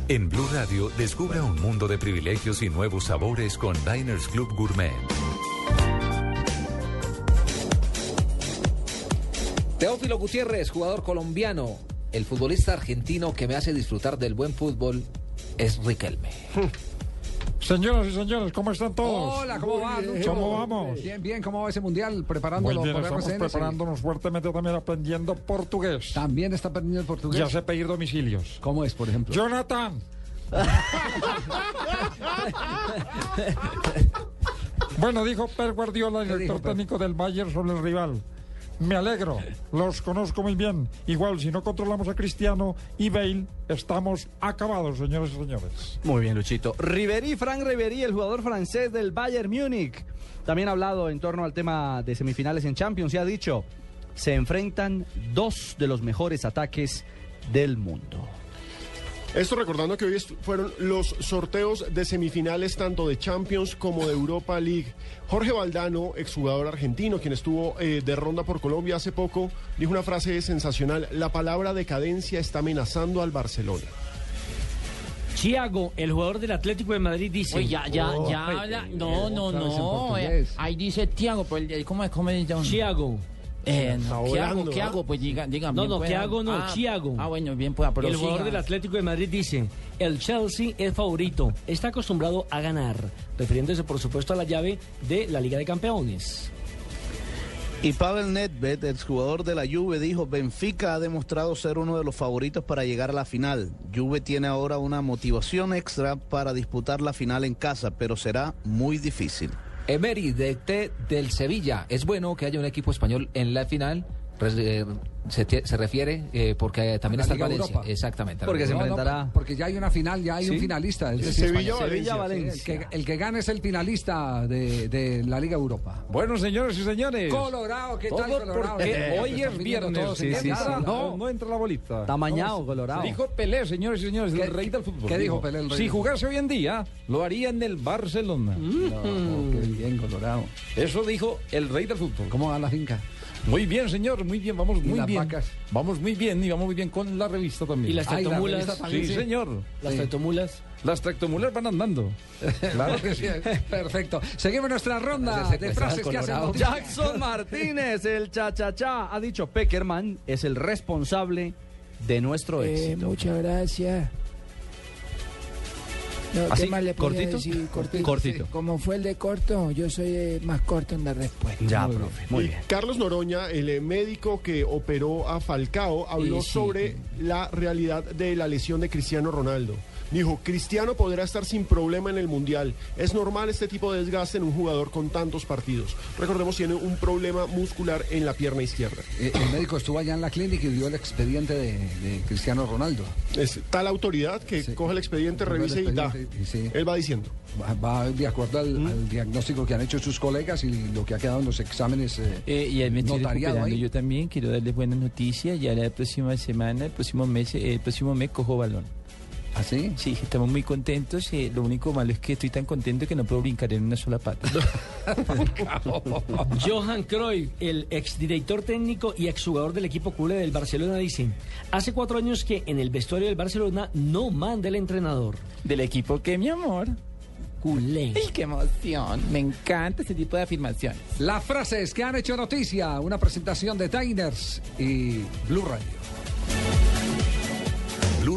Speaker 22: En Blue Radio, descubra un mundo de privilegios y nuevos sabores con Diners Club Gourmet.
Speaker 8: Teófilo Gutiérrez, jugador colombiano. El futbolista argentino que me hace disfrutar del buen fútbol es Riquelme. [LAUGHS]
Speaker 23: Señoras y señores, ¿cómo están todos?
Speaker 13: Hola, ¿cómo va?
Speaker 23: ¿Cómo vamos?
Speaker 13: Bien, bien, ¿cómo va ese mundial?
Speaker 23: Muy
Speaker 13: Preparándolo
Speaker 23: bien,
Speaker 13: por
Speaker 23: estamos
Speaker 13: RCN, sí.
Speaker 23: preparándonos fuertemente también aprendiendo portugués.
Speaker 13: También está aprendiendo el portugués.
Speaker 23: Ya sé pedir domicilios.
Speaker 13: ¿Cómo es, por ejemplo?
Speaker 23: Jonathan. [LAUGHS] bueno, dijo Per Guardiola, el director técnico del Bayern sobre el rival. Me alegro, los conozco muy bien. Igual, si no controlamos a Cristiano y Bale, estamos acabados, señores y señores.
Speaker 5: Muy bien, Luchito. Ribery, Frank Ribery, el jugador francés del Bayern Múnich. También ha hablado en torno al tema de semifinales en Champions y ha dicho, se enfrentan dos de los mejores ataques del mundo.
Speaker 11: Esto recordando que hoy fueron los sorteos de semifinales tanto de Champions como de Europa League. Jorge Valdano, exjugador argentino, quien estuvo eh, de ronda por Colombia hace poco, dijo una frase sensacional, la palabra decadencia está amenazando al Barcelona.
Speaker 1: Chiago, el jugador del Atlético de Madrid, dice...
Speaker 14: Oye, ya, ya,
Speaker 1: Oh,
Speaker 14: ya,
Speaker 1: ay,
Speaker 14: habla- no, no,
Speaker 1: en
Speaker 14: no. eh, ahí dice Tiago, pues, eh, ¿cómo es? ¿Cómo es?
Speaker 1: Chiago.
Speaker 14: Eh, no, ¿qué hago? ¿Qué hago? Pues diga, diga.
Speaker 1: No, no,
Speaker 14: pueda.
Speaker 1: ¿qué hago? No,
Speaker 14: Ah,
Speaker 1: Chiago.
Speaker 14: Ah, bueno, bien pueda, pero
Speaker 1: el jugador
Speaker 14: siga.
Speaker 1: del Atlético de Madrid dice, el Chelsea es favorito, está acostumbrado a ganar, refiriéndose por supuesto a la llave de la Liga de Campeones.
Speaker 9: Y Pavel Nedved, el jugador de la Juve, dijo, Benfica ha demostrado ser uno de los favoritos para llegar a la final. Juve tiene ahora una motivación extra para disputar la final en casa, pero será muy difícil.
Speaker 8: Emery de T del Sevilla. Es bueno que haya un equipo español en la final. Eh, se, se refiere eh, porque también
Speaker 13: La
Speaker 8: está el Valencia.
Speaker 13: Europa.
Speaker 8: Exactamente.
Speaker 13: Porque se
Speaker 8: No, no,
Speaker 13: enfrentará. porque ya hay una final, ya hay un
Speaker 8: Sí.
Speaker 13: finalista. es
Speaker 8: El
Speaker 13: decir,
Speaker 8: Sevilla,
Speaker 13: España.
Speaker 8: Valencia.
Speaker 13: Sí,
Speaker 8: Valencia.
Speaker 13: El que, el que gane es el finalista de, de la Liga Europa.
Speaker 23: Bueno, señores y señores.
Speaker 13: Colorado, ¿qué tal, Colorado? Eh,
Speaker 23: hoy es viernes.
Speaker 13: todos
Speaker 23: Sí,
Speaker 13: en
Speaker 23: sí,
Speaker 13: casa.
Speaker 23: sí. No, no entra la bolita.
Speaker 5: Está mañado, Colorado.
Speaker 23: Dijo Pelé, señores y señores,
Speaker 13: ¿Qué-
Speaker 23: el rey del fútbol.
Speaker 13: qué dijo Pelé, el rey
Speaker 23: Si jugase hoy en día, lo haría en el Barcelona.
Speaker 13: No, qué bien, Colorado.
Speaker 23: Eso dijo el rey del fútbol.
Speaker 13: ¿Cómo va la finca?
Speaker 23: Muy bien, señor, muy bien, vamos
Speaker 13: ¿Y
Speaker 23: muy
Speaker 13: las
Speaker 23: bien.
Speaker 13: vacas?
Speaker 23: Vamos muy bien y vamos muy bien con la revista también.
Speaker 1: ¿Y las
Speaker 23: Ay, la
Speaker 1: tractomulas?
Speaker 23: Sí, señor.
Speaker 1: Las
Speaker 23: Sí.
Speaker 1: tractomulas.
Speaker 23: Las tractomulas van andando. [LAUGHS]
Speaker 13: Claro que sí. Perfecto. Seguimos nuestra ronda de frases que hacen.
Speaker 5: Jackson [LAUGHS] Martínez, el cha-cha-cha, ha dicho Peckerman es el responsable de nuestro
Speaker 15: Eh,
Speaker 5: éxito.
Speaker 15: muchas gracias. No,
Speaker 5: ¿Así?
Speaker 15: ¿Qué más le
Speaker 5: ¿Cortito?
Speaker 15: decir? Cortito.
Speaker 5: Cortito.
Speaker 15: Como fue el de corto, yo soy eh, más corto en la respuesta.
Speaker 5: Ya,
Speaker 15: Muy
Speaker 5: profe,
Speaker 15: bien.
Speaker 5: muy bien.
Speaker 11: Carlos Noroña, el eh, médico que operó a Falcao, habló
Speaker 15: sí.
Speaker 11: sobre la realidad de la lesión de Cristiano Ronaldo. Dijo, Cristiano podrá estar sin problema en el Mundial. Es normal este tipo de desgaste en un jugador con tantos partidos. Recordemos, tiene un problema muscular en la pierna izquierda.
Speaker 13: Eh, el médico estuvo allá en la clínica y dio el expediente de, de Cristiano Ronaldo.
Speaker 11: Es tal autoridad que coge el expediente,
Speaker 13: el
Speaker 11: revise y da.
Speaker 13: expediente y sí.
Speaker 11: Él va diciendo.
Speaker 13: Va, va de acuerdo al, al diagnóstico que han hecho sus colegas y lo que ha quedado en los exámenes eh,
Speaker 14: Eh, y ahí me estoy
Speaker 13: notariado
Speaker 14: recuperando
Speaker 13: ahí.
Speaker 14: yo también. Quiero darles buenas noticias. Ya la próxima semana, el próximo mes, el próximo mes cojo balón.
Speaker 13: ¿Ah, sí?
Speaker 14: Sí, estamos muy contentos. eh, lo único malo es que estoy tan contento que no puedo brincar en una sola pata. [LAUGHS]
Speaker 1: Johan Cruyff, el exdirector técnico y exjugador del equipo culé del Barcelona, dice, hace cuatro años que en el vestuario del Barcelona no manda el entrenador.
Speaker 14: ¿Del equipo qué, mi amor?
Speaker 1: Culé.
Speaker 14: ¡Ay, qué emoción! Me encanta ese tipo de afirmaciones.
Speaker 13: Las frases que han hecho noticia, una presentación de Diners y Blue Radio.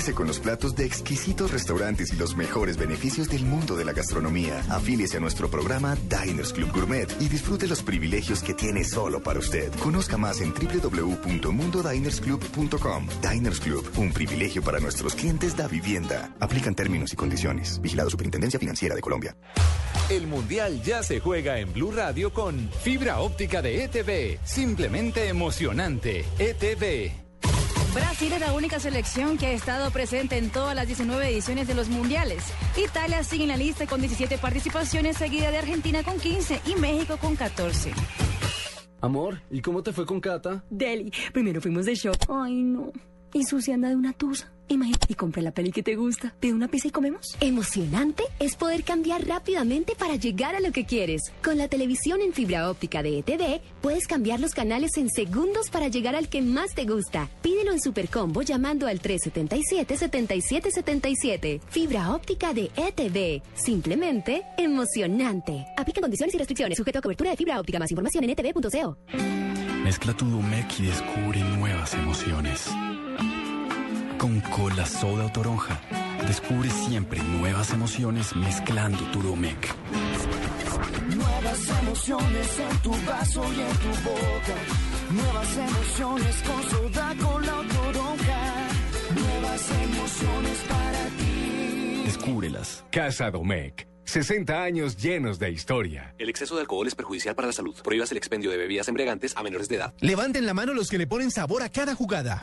Speaker 24: Con los platos de exquisitos restaurantes y los mejores beneficios del mundo de la gastronomía. Afíliese a nuestro programa Diners Club Gourmet y disfrute los privilegios que tiene solo para usted. Conozca más en www.mundodinersclub.com. Diners Club, un privilegio para nuestros clientes da vivienda. Aplican términos y condiciones. Vigilado Superintendencia Financiera de Colombia.
Speaker 22: El Mundial ya se juega en Blue Radio con fibra óptica de ETV. Simplemente emocionante. ETV.
Speaker 25: Brasil es la única selección que ha estado presente en todas las 19 ediciones de los mundiales. Italia sigue en la lista con 17 participaciones, seguida de Argentina con 15 y México con 14.
Speaker 26: Amor, ¿y cómo te fue con Cata?
Speaker 27: Deli, primero fuimos de show. Ay, no. Y Susi anda de una tusa. Imagínate, y compré la peli que te gusta. ¿Pide una pizza y comemos?
Speaker 28: Emocionante es poder cambiar rápidamente para llegar a lo que quieres. Con la televisión en fibra óptica de ETV, puedes cambiar los canales en segundos para llegar al que más te gusta. Pídelo en Supercombo llamando al 377-7777. Fibra óptica de ETV. Simplemente emocionante. Aplica condiciones y restricciones. Sujeto a cobertura de fibra óptica. Más información en etv.co.
Speaker 29: Mezcla tu Domec y descubre nuevas emociones. Con cola, soda o toronja, descubre siempre nuevas emociones mezclando tu Domec.
Speaker 30: Nuevas emociones en tu vaso y en tu boca. Nuevas emociones con soda, con la toronja. Nuevas emociones para ti.
Speaker 29: Descúbrelas.
Speaker 31: Casa Domecq. 60 años llenos de historia.
Speaker 19: El exceso de alcohol es perjudicial para la salud. Prohíbas el expendio de bebidas embriagantes a menores de edad.
Speaker 21: Levanten la mano los que le ponen sabor a cada jugada.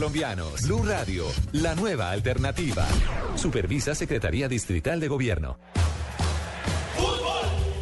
Speaker 22: colombianos. Blue Radio, la nueva alternativa. Supervisa Secretaría Distrital de Gobierno.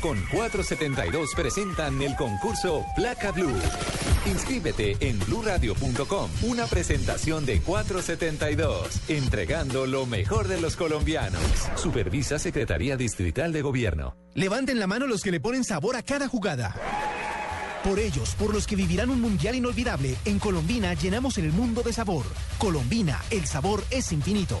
Speaker 22: con 472 presentan el concurso Placa Blue. Inscríbete en bluradio.com. Una presentación de 472, entregando lo mejor de los colombianos. Supervisa Secretaría Distrital de Gobierno.
Speaker 21: Levanten la mano los que le ponen sabor a cada jugada. Por ellos, por los que vivirán un mundial inolvidable, en Colombina llenamos el mundo de sabor. Colombina, el sabor es infinito.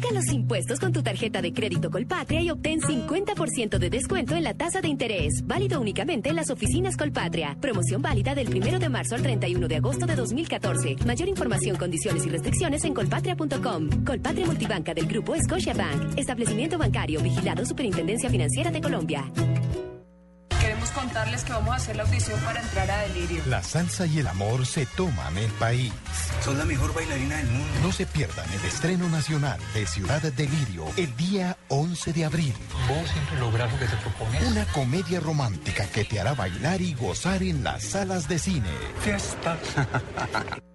Speaker 28: Paga los impuestos con tu tarjeta de crédito Colpatria y obtén 50% de descuento en la tasa de interés. Válido únicamente en las oficinas Colpatria. Promoción válida del 1 de marzo al 31 de agosto de 2014. Mayor información, condiciones y restricciones en colpatria.com. Colpatria Multibanca del Grupo Scotiabank. Establecimiento bancario vigilado Superintendencia Financiera de Colombia.
Speaker 32: Queremos contarles que vamos a hacer la audición para entrar a Delirio.
Speaker 33: La salsa y el amor se toman el país.
Speaker 32: Son la mejor bailarina del mundo.
Speaker 33: No se pierdan el estreno nacional de Ciudad Delirio el día 11 de abril.
Speaker 32: Vos siempre logras lo que te propones.
Speaker 33: Una comedia romántica que te hará bailar y gozar en las salas de cine.
Speaker 32: Fiesta. [LAUGHS]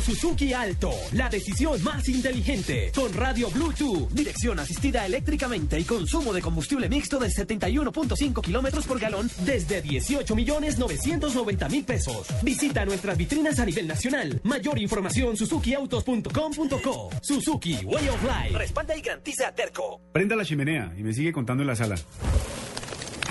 Speaker 34: Nuevo Suzuki Alto, la decisión más inteligente. Con radio Bluetooth, dirección asistida eléctricamente y consumo de combustible mixto de 71.5 kilómetros por galón desde 18 millones 990 mil pesos. Visita nuestras vitrinas a nivel nacional. Mayor información suzukiautos.com.co. Suzuki Way of Life. Respalda y garantiza a Terco.
Speaker 24: Prenda la chimenea y me sigue contando en la sala.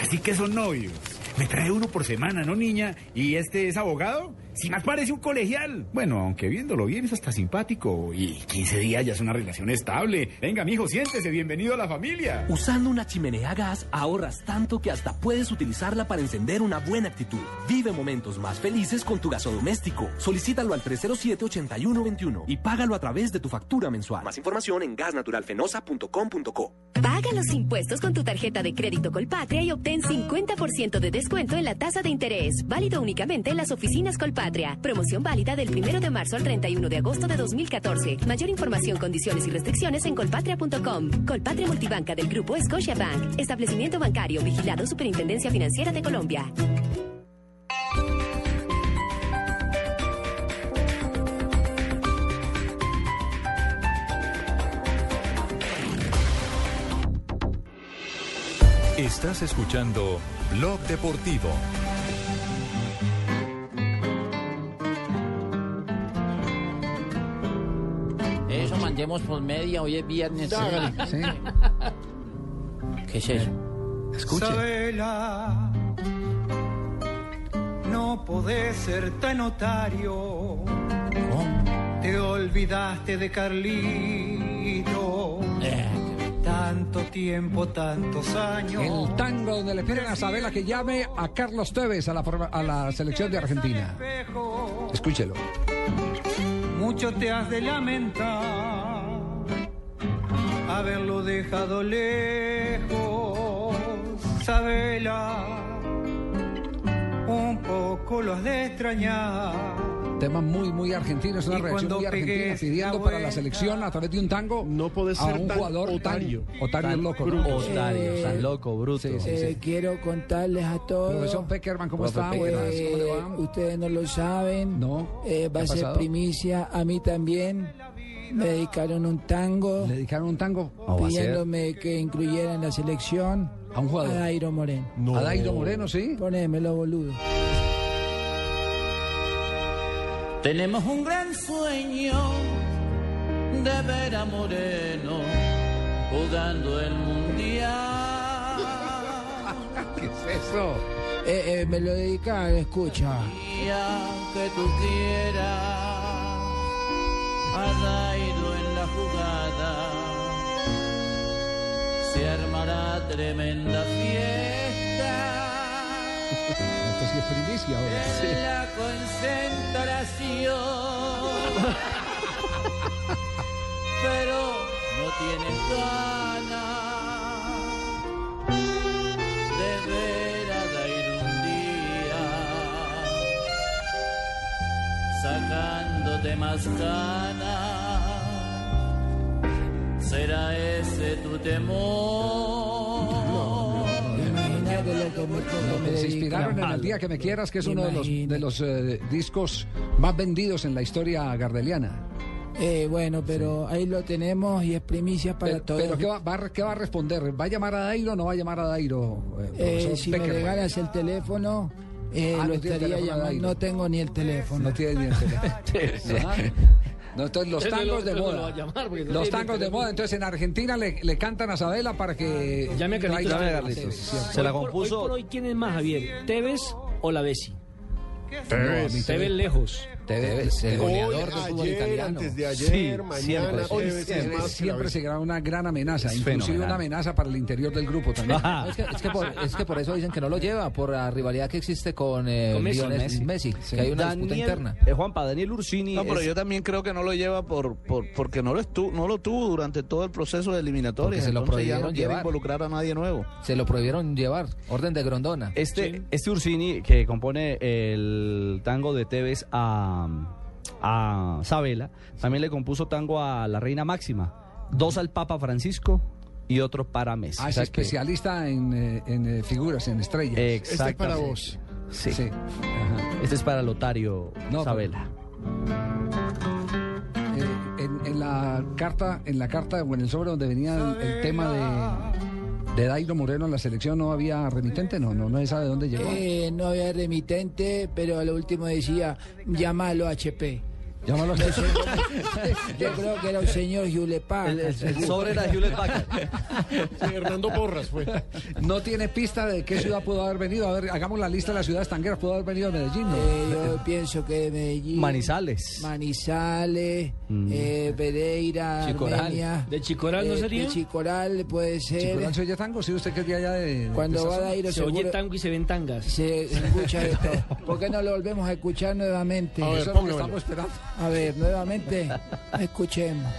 Speaker 24: Así que son novios. Me trae uno por semana, ¿no, niña? ¿Y este es abogado? Si más parece un colegial. Bueno, aunque viéndolo bien es hasta simpático. Y 15 días ya es una relación estable. Venga, mijo, siéntese, bienvenido a la familia.
Speaker 19: Usando una chimenea a gas ahorras tanto que hasta puedes utilizarla para encender una buena actitud. Vive momentos más felices con tu gasodoméstico. Solicítalo al 307-8121 y págalo a través de tu factura mensual. Más información en gasnaturalfenosa.com.co.
Speaker 28: Paga los impuestos con tu tarjeta de crédito Colpatria y obtén 50% de descuento en la tasa de interés. Válido únicamente en las oficinas Colpatria. Promoción válida del 1 de marzo al 31 de agosto de 2014. Mayor información, condiciones y restricciones en colpatria.com. Colpatria Multibanca del Grupo Scotiabank. Establecimiento bancario vigilado Superintendencia Financiera de Colombia.
Speaker 22: Estás escuchando Blog Deportivo.
Speaker 14: Eso mandemos por media, hoy es viernes.
Speaker 13: Sí.
Speaker 14: ¿Qué es eso?
Speaker 13: Escuche.
Speaker 30: Sabela, no podés ser tan otario. Te olvidaste de Carlito. Tanto tiempo, tantos años.
Speaker 13: El tango donde le piden a Sabela que llame a Carlos Tevez a la, forma- a la selección de Argentina. Escúchelo.
Speaker 30: Mucho te has de lamentar haberlo dejado lejos, Sabela. Un poco lo has de extrañar.
Speaker 13: Tema muy, muy argentino, es una
Speaker 30: Y
Speaker 13: reacción muy argentina pidiendo
Speaker 30: la
Speaker 13: para la selección a través de un tango no puede
Speaker 11: ser
Speaker 13: a un
Speaker 11: tan
Speaker 13: jugador tan-
Speaker 11: otario.
Speaker 13: otario
Speaker 11: Tan
Speaker 13: loco.
Speaker 11: bruto.
Speaker 13: ¿no?
Speaker 11: Otario, tan
Speaker 15: loco, bruto.
Speaker 13: Sí, sí, sí.
Speaker 15: Eh, quiero contarles a todos.
Speaker 13: Profesor Peckerman, ¿cómo está?
Speaker 15: Peckerman,
Speaker 13: Buenas, ¿cómo le va?
Speaker 15: Ustedes no lo saben.
Speaker 13: No.
Speaker 15: Eh, va
Speaker 13: ¿Qué
Speaker 15: a ser
Speaker 13: pasado?
Speaker 15: primicia. A mí también. Me dedicaron un tango.
Speaker 13: ¿Le dedicaron un tango?
Speaker 15: Pidiéndome que incluyera en la selección.
Speaker 13: A un jugador.
Speaker 15: A Dairo Moreno.
Speaker 13: ¿A Dairo Moreno, sí?
Speaker 15: Ponémelo, boludo.
Speaker 35: Tenemos un gran sueño de ver a Moreno jugando el mundial. [LAUGHS]
Speaker 13: ¿Qué es eso?
Speaker 15: Eh, eh, me lo dedicaron, escucha.
Speaker 35: Día que tú quieras a Dairo en la jugada se armará tremenda fiesta.
Speaker 13: Esto sí es primicia ahora.
Speaker 35: en la concentración. [LAUGHS] Pero no tienes ganas sacándote más ganas. ¿Será ese tu temor?
Speaker 15: Imagínate lo que me, lo que me
Speaker 13: Se inspiraron en. El Día que Me Quieras, que es uno de los, de los eh, discos más vendidos en la historia gardeliana.
Speaker 15: Eh, bueno, pero ahí lo tenemos y es primicia para
Speaker 13: Pero,
Speaker 15: todos.
Speaker 13: pero ¿qué, va, va a- qué va a responder? ¿Va a llamar a Dairo o no va a llamar a Dairo? eh,
Speaker 15: Eh, si me regalas el teléfono, eh,
Speaker 13: Ah,
Speaker 15: lo
Speaker 13: no
Speaker 15: estaría llamando. No tengo ni el teléfono.
Speaker 13: No tiene ni el teléfono. [LAUGHS] No, entonces los tangos de moda. los tangos de moda. Entonces en Argentina le, le cantan a Sabela para que.
Speaker 1: Llame a Carlitos.
Speaker 13: traiga-
Speaker 1: Llame a Carlitos.
Speaker 13: Sí,
Speaker 1: Hoy por- Hoy por hoy, ¿quién es más, Javier? ¿Tevez o la Bessi?
Speaker 13: Tevez.
Speaker 1: No, Tevez lejos.
Speaker 13: Tevez, el goleador
Speaker 11: Hoy,
Speaker 13: del fútbol italiano.
Speaker 11: antes de ayer, mañana,
Speaker 13: Hoy
Speaker 11: Tevez es
Speaker 13: siempre,
Speaker 11: más que la
Speaker 13: siempre
Speaker 11: Bessi.
Speaker 13: será una gran amenaza,
Speaker 15: Es
Speaker 13: inclusive
Speaker 15: fenomenal.
Speaker 13: una amenaza para el interior del grupo también. [LAUGHS]
Speaker 15: Es que, es, que por, es que por eso dicen que no lo lleva, por la rivalidad que existe con, eh,
Speaker 5: Con Messi.
Speaker 15: Lionel
Speaker 5: Messi.
Speaker 15: Messi, que hay una disputa interna.
Speaker 5: eh, Juanpa, Daniel Ursini.
Speaker 9: No, pero
Speaker 5: es-
Speaker 9: yo también creo que no lo lleva por, por porque no lo estuvo, no lo tuvo durante todo el proceso de eliminatorias.
Speaker 15: Porque se lo
Speaker 9: entonces ya no
Speaker 15: prohibieron llevar.
Speaker 9: involucrar a nadie nuevo.
Speaker 15: Se lo prohibieron llevar, orden de Grondona.
Speaker 5: Este, este Ursini que compone el tango de Tevez a, a Sabela, también le compuso tango a la Reina Máxima, dos al Papa Francisco y otro para Messi.
Speaker 13: Ah,
Speaker 5: O
Speaker 13: es
Speaker 5: que-
Speaker 13: especialista en, eh, en, eh, figuras, en estrellas.
Speaker 5: Exactamente. Sí.
Speaker 13: Sí.
Speaker 5: Este es para Lotario
Speaker 13: No,
Speaker 5: Sabela.
Speaker 13: Eh, en, en la carta, en la carta o en el sobre donde venía el, el tema de, de Dairo Moreno en la selección, ¿no había remitente? No, no, no sabe dónde llegó.
Speaker 15: Eh, no había remitente, pero a lo último decía, llamalo HP.
Speaker 13: Llámalo
Speaker 14: No sé, [LAUGHS] Yo creo que era un señor Hewlett Packard.
Speaker 5: El- el- el sobre era Hewlett Packard.
Speaker 13: Hernando Porras fue. No tiene pista de qué ciudad pudo haber venido. A ver, hagamos la lista de las ciudades tangueras. Pudo haber venido a Medellín. ¿no?
Speaker 14: Eh, yo pienso que de Medellín.
Speaker 5: Manizales.
Speaker 14: Manizales,
Speaker 5: Mm.
Speaker 14: eh, Pereira,
Speaker 13: Chicoral.
Speaker 14: Armenia.
Speaker 1: ¿De Chicoral no
Speaker 14: Eh,
Speaker 1: sería?
Speaker 14: De Chicoral puede ser.
Speaker 13: ¿Chicoral se oye tango? ¿Sí usted que es de allá de...?
Speaker 14: Cuando va a ir
Speaker 1: Se oye tango y se ven tangas.
Speaker 14: Se escucha esto. ¿Por qué no lo volvemos a escuchar nuevamente?
Speaker 13: A ver,
Speaker 14: Eso es lo que estamos esperando. A ver, nuevamente, escuchemos.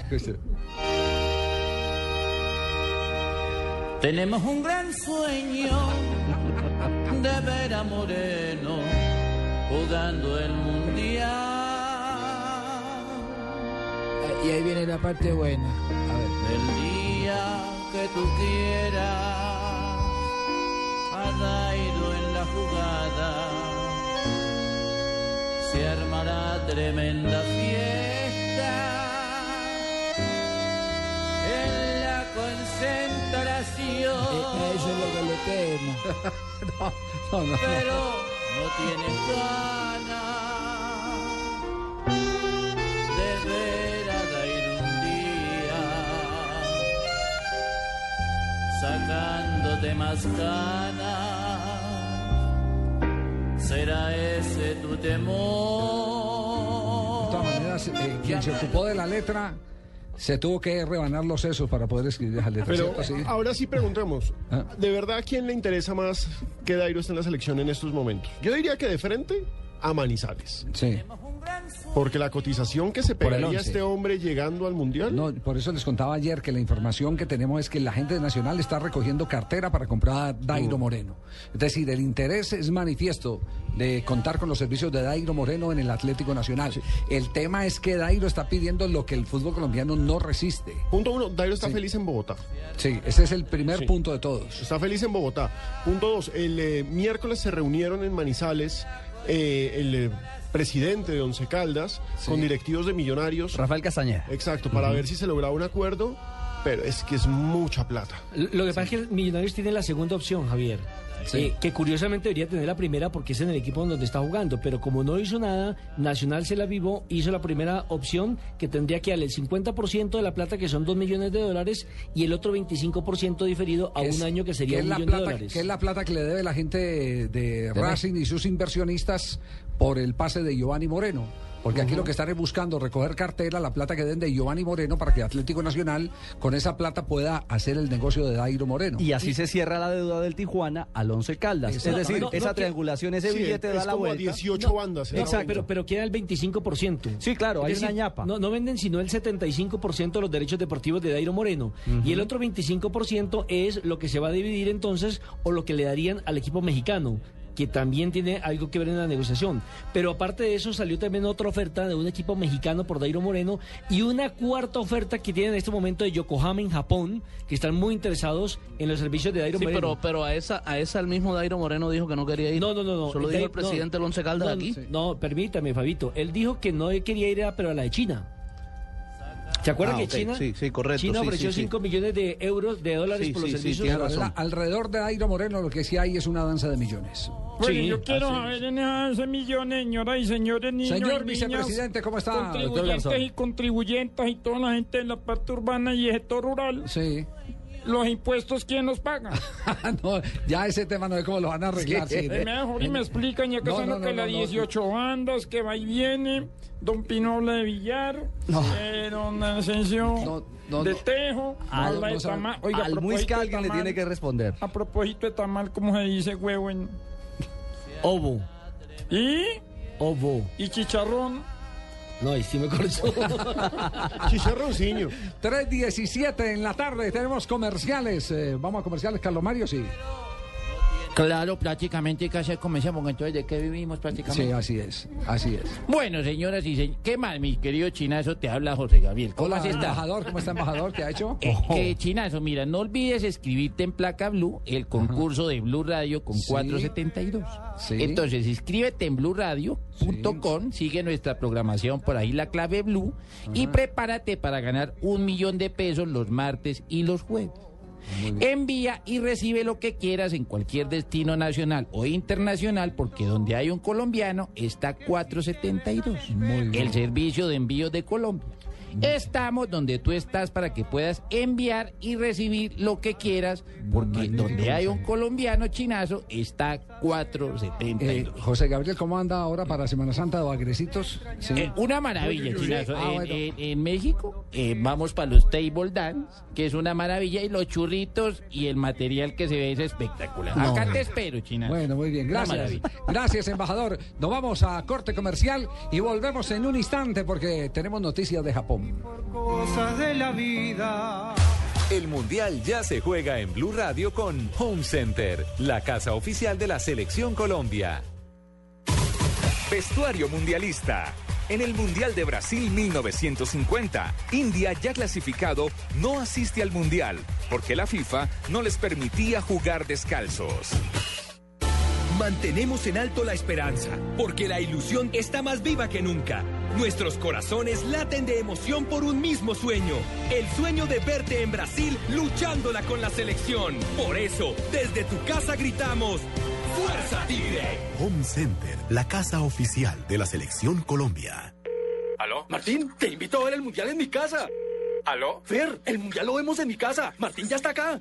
Speaker 35: Tenemos un gran sueño de ver a Moreno jugando el mundial.
Speaker 14: Y ahí viene la parte buena.
Speaker 35: El día que tú quieras, a Dairo en la jugada, se armará tremenda fiesta. En la concentración.
Speaker 14: Eh, Eso es lo que le temo. [LAUGHS]
Speaker 13: no, no, no.
Speaker 35: Pero no tienes ganas de ver a Dairo un día sacándote más ganas. ¿Será ese tu temor?
Speaker 13: De todas maneras, eh, quien se ocupó de la letra se tuvo que rebanar los sesos para poder escribir esa letra.
Speaker 11: Pero ahora sí preguntemos,
Speaker 13: Ah.
Speaker 11: ¿de verdad a quién le interesa más que Dairo esté en la selección en estos momentos? Yo diría que de frente a Manizales.
Speaker 13: Sí.
Speaker 11: Porque la cotización que se pegaría este hombre llegando al Mundial...
Speaker 13: No, por eso les contaba ayer que la información que tenemos es que la gente de Nacional está recogiendo cartera para comprar a Dairo Moreno. Es decir, el interés es manifiesto de contar con los servicios de Dairo Moreno en el Atlético Nacional. El tema es que Dairo está pidiendo lo que el fútbol colombiano no resiste.
Speaker 11: Punto uno, Dairo está
Speaker 13: Sí.
Speaker 11: feliz en Bogotá.
Speaker 13: Sí, ese es el primer
Speaker 11: Sí.
Speaker 13: punto de todos.
Speaker 11: Está feliz en Bogotá. Punto dos, el eh, miércoles se reunieron en Manizales eh, el eh, presidente de Once Caldas con directivos de Millonarios.
Speaker 5: Rafael Castañeda.
Speaker 11: Exacto, para ver si se lograba un acuerdo, pero es que es mucha plata.
Speaker 1: Lo que pasa es que Millonarios tiene la segunda opción, Javier.
Speaker 11: Sí.
Speaker 1: eh, que curiosamente debería tener la primera porque es en el equipo donde está jugando, pero como no hizo nada, Nacional se la vivó, hizo la primera opción que tendría que darle el 50% de la plata, que son 2 millones de dólares, y el otro 25% diferido a un año que sería
Speaker 13: que
Speaker 1: un millón de dólares.
Speaker 13: Que es la plata que le debe la gente De Racing y sus inversionistas por el pase de Giovanni Moreno. Porque aquí lo que están es buscando recoger cartera, la plata que den de Giovanni Moreno para que Atlético Nacional con esa plata pueda hacer el negocio de Dairo Moreno.
Speaker 5: Y así se cierra la deuda del Tijuana al Once Caldas. Es decir,
Speaker 1: No, no,
Speaker 5: esa
Speaker 1: no,
Speaker 5: triangulación, ese
Speaker 11: sí,
Speaker 5: billete
Speaker 11: es
Speaker 5: da la
Speaker 11: como a
Speaker 5: vuelta.
Speaker 11: 18 bandas, ¿eh?
Speaker 1: No, pero, pero queda el 25%.
Speaker 5: Sí, claro, hay
Speaker 1: Es
Speaker 5: una ñapa.
Speaker 1: No, no venden sino el 75% de los derechos deportivos de Dairo Moreno. Y el otro 25% es lo que se va a dividir entonces o lo que le darían al equipo mexicano que también tiene algo que ver en la negociación. Pero aparte de eso salió también otra oferta de un equipo mexicano por Dairo Moreno y una cuarta oferta que tienen en este momento de Yokohama en Japón, que están muy interesados en los servicios de Dairo
Speaker 9: Sí,
Speaker 1: Moreno.
Speaker 9: pero, pero a esa a esa el mismo Dairo Moreno dijo que no quería ir.
Speaker 1: No, no, no, no.
Speaker 9: Solo
Speaker 1: El
Speaker 9: dijo el presidente
Speaker 1: no.
Speaker 9: Once Caldas
Speaker 1: no,
Speaker 9: aquí.
Speaker 1: No, permítame, Fabito. Él dijo que no quería ir a, pero a la de China. ¿Se acuerdan
Speaker 9: Ah,
Speaker 1: que
Speaker 9: ok,
Speaker 1: China,
Speaker 9: sí, sí, correcto,
Speaker 1: China ofreció
Speaker 9: sí, sí.
Speaker 1: 5 millones de euros, de dólares
Speaker 9: Sí,
Speaker 1: por los
Speaker 9: sí, sí,
Speaker 1: servicios?
Speaker 9: razón.
Speaker 13: al- alrededor de Dairo Moreno lo que sí hay es una danza de millones.
Speaker 23: Bueno,
Speaker 1: Sí,
Speaker 23: yo quiero saber en esas millones, señoras y señores, niños
Speaker 13: Señor
Speaker 23: niñas,
Speaker 13: vicepresidente, ¿cómo está,
Speaker 23: Contribuyentes y contribuyentes y toda la gente de la parte urbana y el sector rural.
Speaker 13: Sí.
Speaker 23: Los impuestos, ¿quién los paga? [LAUGHS]
Speaker 13: no, ya ese tema no es cómo lo van a arreglar. sí.
Speaker 23: Mejor y me explican, ya que
Speaker 13: No,
Speaker 23: son
Speaker 13: no,
Speaker 23: que
Speaker 13: no,
Speaker 23: la
Speaker 13: no, no.
Speaker 23: 18 bandas, que va y viene, don Pino habla de Villar, eh, don Asensio de. Tejo, habla de tamal. Oiga,
Speaker 5: al Muisca alguien le
Speaker 23: tamal,
Speaker 5: tiene que responder.
Speaker 23: A propósito de tamal, ¿cómo se dice huevo en...?
Speaker 1: Ovo.
Speaker 23: ¿Y?
Speaker 1: Ovo.
Speaker 23: ¿Y chicharrón?
Speaker 1: No, y sí me corchó. [LAUGHS]
Speaker 11: Chicharroncillo.
Speaker 13: 3.17 en la tarde, tenemos comerciales. eh, vamos a comerciales, Carlos Mario, sí.
Speaker 14: Claro, prácticamente hacer comercial, porque entonces de qué vivimos prácticamente.
Speaker 13: Sí, así es, así es.
Speaker 14: Bueno, señoras y señores, ¿qué más, mi querido chinazo? Te habla José Gabriel. ¿Cómo
Speaker 13: Hola,
Speaker 14: has estado?
Speaker 13: embajador, ¿cómo está embajador? ¿Qué ha hecho?
Speaker 14: Eh, que chinazo, mira, no olvides escribirte en Placa Blue, el concurso de Blue Radio con
Speaker 13: Sí.
Speaker 14: 472.
Speaker 13: Sí.
Speaker 14: Entonces, inscríbete en blueradio.com, sigue nuestra programación por ahí, la clave Blue, y prepárate para ganar un millón de pesos los martes y los jueves. Envía y recibe lo que quieras en cualquier destino nacional o internacional, porque donde hay un colombiano está 472. El servicio de envío de Colombia. Estamos donde tú estás para que puedas enviar y recibir lo que quieras, porque donde hay un colombiano chinazo está 472.
Speaker 13: Eh, José Gabriel, ¿cómo anda ahora para Semana Santa o agresitos? Sí.
Speaker 14: Eh, una maravilla, chinazo.
Speaker 13: Ah,
Speaker 14: en,
Speaker 13: bueno.
Speaker 14: en- en México eh, vamos para los table dance, que es una maravilla, y los churritos y el material que se ve es espectacular.
Speaker 13: No,
Speaker 14: Acá te espero, chinazo.
Speaker 13: Bueno, muy bien, gracias. Gracias, embajador. Nos vamos a corte comercial y volvemos en un instante porque tenemos noticias de Japón.
Speaker 30: Cosas de la vida.
Speaker 22: El Mundial ya se juega en Blue Radio con Home Center, la casa oficial de la Selección Colombia.
Speaker 36: Vestuario mundialista. En el Mundial de Brasil 1950, India, ya clasificado, no asiste al Mundial porque la FIFA no les permitía jugar descalzos.
Speaker 10: Mantenemos en alto la esperanza, porque la ilusión está más viva que nunca. Nuestros corazones laten de emoción por un mismo sueño, el sueño de verte en Brasil luchándola con la selección. Por eso, desde tu casa gritamos, ¡Fuerza Tigre!
Speaker 33: Home Center, la casa oficial de la Selección Colombia.
Speaker 10: ¿Aló? Martín, te invito a ver el mundial en mi casa. ¿Aló? Fer, el mundial lo vemos en mi casa. Martín ya está acá.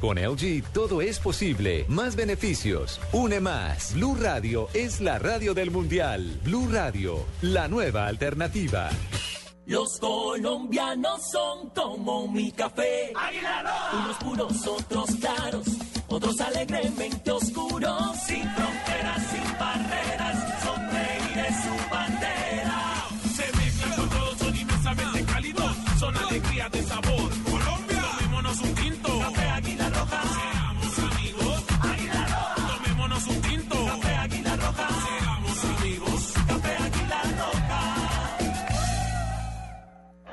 Speaker 22: con LG todo es posible. Más beneficios, une más. Blue Radio es la radio del mundial. Blue Radio, la nueva alternativa.
Speaker 37: Los colombianos son como mi café. Unos puros, otros claros, otros alegremente oscuros. Sin fronteras, sin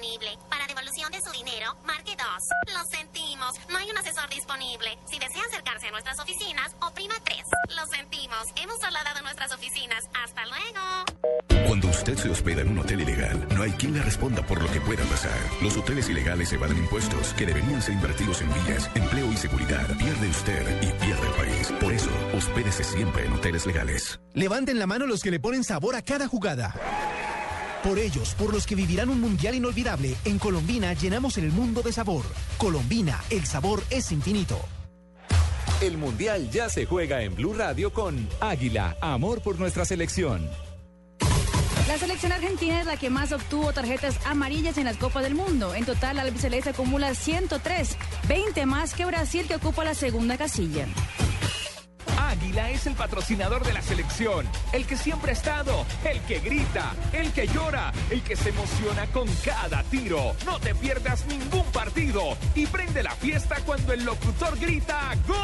Speaker 38: disponible. Para devolución de su dinero, marque 2. Lo sentimos, no hay un asesor disponible. Si desea acercarse a nuestras oficinas, oprima 3. Lo sentimos, hemos trasladado nuestras oficinas. Hasta luego.
Speaker 39: Cuando usted se hospeda en un hotel ilegal, no hay quien le responda por lo que pueda pasar. Los hoteles ilegales evaden impuestos que deberían ser invertidos en vías, empleo y seguridad. Pierde usted y pierde el país. Por eso, hospédese siempre en hoteles legales.
Speaker 40: Levanten la mano los que le ponen sabor a cada jugada. Por ellos, por los que vivirán un mundial inolvidable, en Colombina llenamos el mundo de sabor. Colombina, el sabor es infinito.
Speaker 22: El Mundial ya se juega en Blue Radio con Águila, amor por nuestra selección.
Speaker 25: La selección argentina es la que más obtuvo tarjetas amarillas en las Copas del Mundo. En total, la albiceleste acumula 103, 20 más que Brasil, que ocupa la segunda casilla.
Speaker 37: Águila es el patrocinador de la selección, el que siempre ha estado, el que grita, el que llora, el que se emociona con cada tiro. No te pierdas ningún partido y prende la fiesta cuando el locutor grita ¡Gol!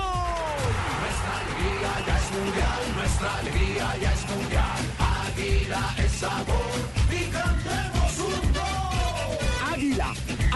Speaker 30: Nuestra alegría ya es mundial, nuestra alegría ya es mundial. Águila es sabor y cantemos un gol.
Speaker 37: Águila,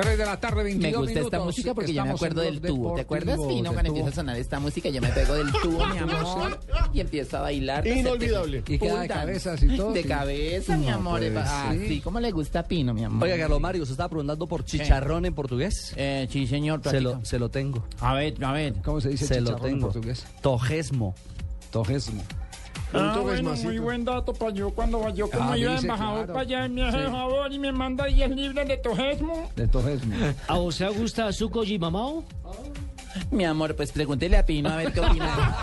Speaker 13: Tres de la tarde, 22
Speaker 14: Me gusta esta música porque yo me
Speaker 13: Estamos en
Speaker 14: acuerdo del tubo. ¿Te acuerdas,
Speaker 13: del
Speaker 14: cuando
Speaker 13: tubo.
Speaker 14: empieza a sonar esta música? Yo me pego del tubo, mi amor, y empiezo a bailar.
Speaker 11: Inolvidable.
Speaker 13: Y queda de cabezas y todo.
Speaker 14: De cabeza, mi amor.
Speaker 5: puede
Speaker 14: Ah, sí, ¿cómo le gusta a Pino, mi amor?
Speaker 5: Oiga, Carlos Mario, ¿se estaba preguntando por chicharrón en portugués?
Speaker 14: Eh, sí, señor.
Speaker 5: Se lo, se lo tengo.
Speaker 14: A ver, a ver.
Speaker 13: ¿Cómo se dice
Speaker 5: Se lo
Speaker 13: chicharrón en
Speaker 5: tengo.
Speaker 13: portugués?
Speaker 5: Tojesmo.
Speaker 13: Tojesmo.
Speaker 23: Ah, bueno, muy buen dato para yo cuando yo como
Speaker 13: Ah,
Speaker 23: iba de
Speaker 13: dice,
Speaker 23: embajador
Speaker 13: claro.
Speaker 23: para allá me hace
Speaker 13: Sí.
Speaker 23: favor y me manda 10 libras de tojesmo.
Speaker 13: De tojesmo.
Speaker 1: ¿A usted gusta Zuko y Mamao? [LAUGHS]
Speaker 14: Mi amor, pues pregúntele a Pino a ver qué opina.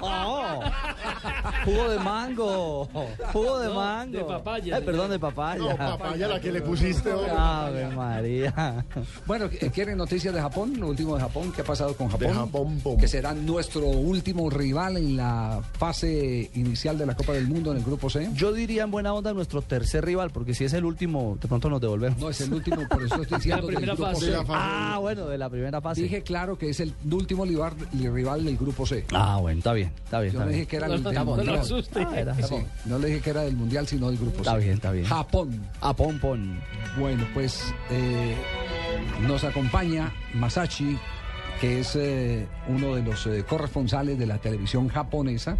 Speaker 14: [LAUGHS]
Speaker 5: Jugo de mango. Jugo de
Speaker 1: No,
Speaker 5: mango.
Speaker 1: de papaya,
Speaker 5: Ay, perdón, de papaya.
Speaker 11: No, papaya la que le pusiste. hombre.
Speaker 5: Ave María.
Speaker 13: Bueno, eh, ¿quieren noticias de Japón? Lo último de Japón. ¿Qué ha pasado con Japón?
Speaker 11: De Japón.
Speaker 13: Que será nuestro último rival en la fase inicial de la Copa del Mundo en el Grupo C.
Speaker 5: Yo diría en buena onda nuestro tercer rival, porque si es el último, de pronto nos devolvemos.
Speaker 13: No, es el último, por eso estoy diciendo [LAUGHS] del
Speaker 1: primera
Speaker 13: Grupo
Speaker 1: fase.
Speaker 13: C.
Speaker 11: De la fase.
Speaker 5: Ah, bueno, de la primera fase.
Speaker 13: Dije claro que es el último rival, rival del Grupo C.
Speaker 5: Ah, bueno, está bien, está bien.
Speaker 13: Yo
Speaker 5: Está
Speaker 13: no
Speaker 5: bien.
Speaker 13: dije que era
Speaker 1: No,
Speaker 13: el
Speaker 1: no,
Speaker 13: del Mundial.
Speaker 1: lo asuste.
Speaker 5: Ah, era
Speaker 13: Sí,
Speaker 5: Japón.
Speaker 13: no le dije que era del Mundial, sino del Grupo
Speaker 5: Está
Speaker 13: C.
Speaker 5: bien, está bien.
Speaker 13: Japón.
Speaker 5: Pon, pon.
Speaker 13: Bueno, pues eh, nos acompaña Masashi, que es eh, uno de los eh, corresponsales de la televisión japonesa.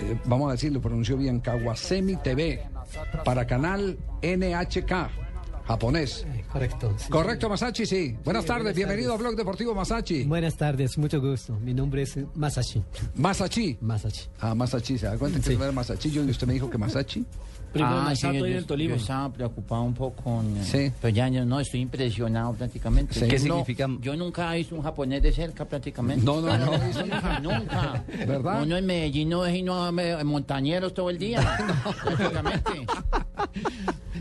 Speaker 13: Eh, vamos a decir, lo pronunció bien, Kawasemi TV, para canal NHK, japonés.
Speaker 41: Correcto. sí.
Speaker 13: Correcto, Masashi, sí. Buenas
Speaker 41: Sí,
Speaker 13: tardes,
Speaker 41: buenas
Speaker 13: bienvenido
Speaker 41: tardes.
Speaker 13: a Blog Deportivo Masashi.
Speaker 41: Buenas tardes, mucho gusto. Mi nombre es Masashi.
Speaker 13: Masashi.
Speaker 41: Masashi.
Speaker 13: Ah, Masashi, ¿se da cuenta que no era Masashi? Yo y usted me dijo que Masashi. [LAUGHS]
Speaker 1: Primero
Speaker 14: Ah,
Speaker 1: Masato
Speaker 14: sí,
Speaker 1: y
Speaker 14: yo-
Speaker 1: en el Tolima.
Speaker 14: Yo estaba preocupado un poco con... eh,
Speaker 13: Sí.
Speaker 14: Pero ya yo no, estoy impresionado prácticamente.
Speaker 13: Sí.
Speaker 5: ¿Qué
Speaker 14: no-
Speaker 5: significa?
Speaker 14: Yo nunca he visto un japonés de cerca prácticamente.
Speaker 13: No, no, no, [LAUGHS]
Speaker 14: nunca.
Speaker 13: ¿Verdad?
Speaker 14: Uno en Medellín no es y no montañeros todo el día. [LAUGHS] prácticamente.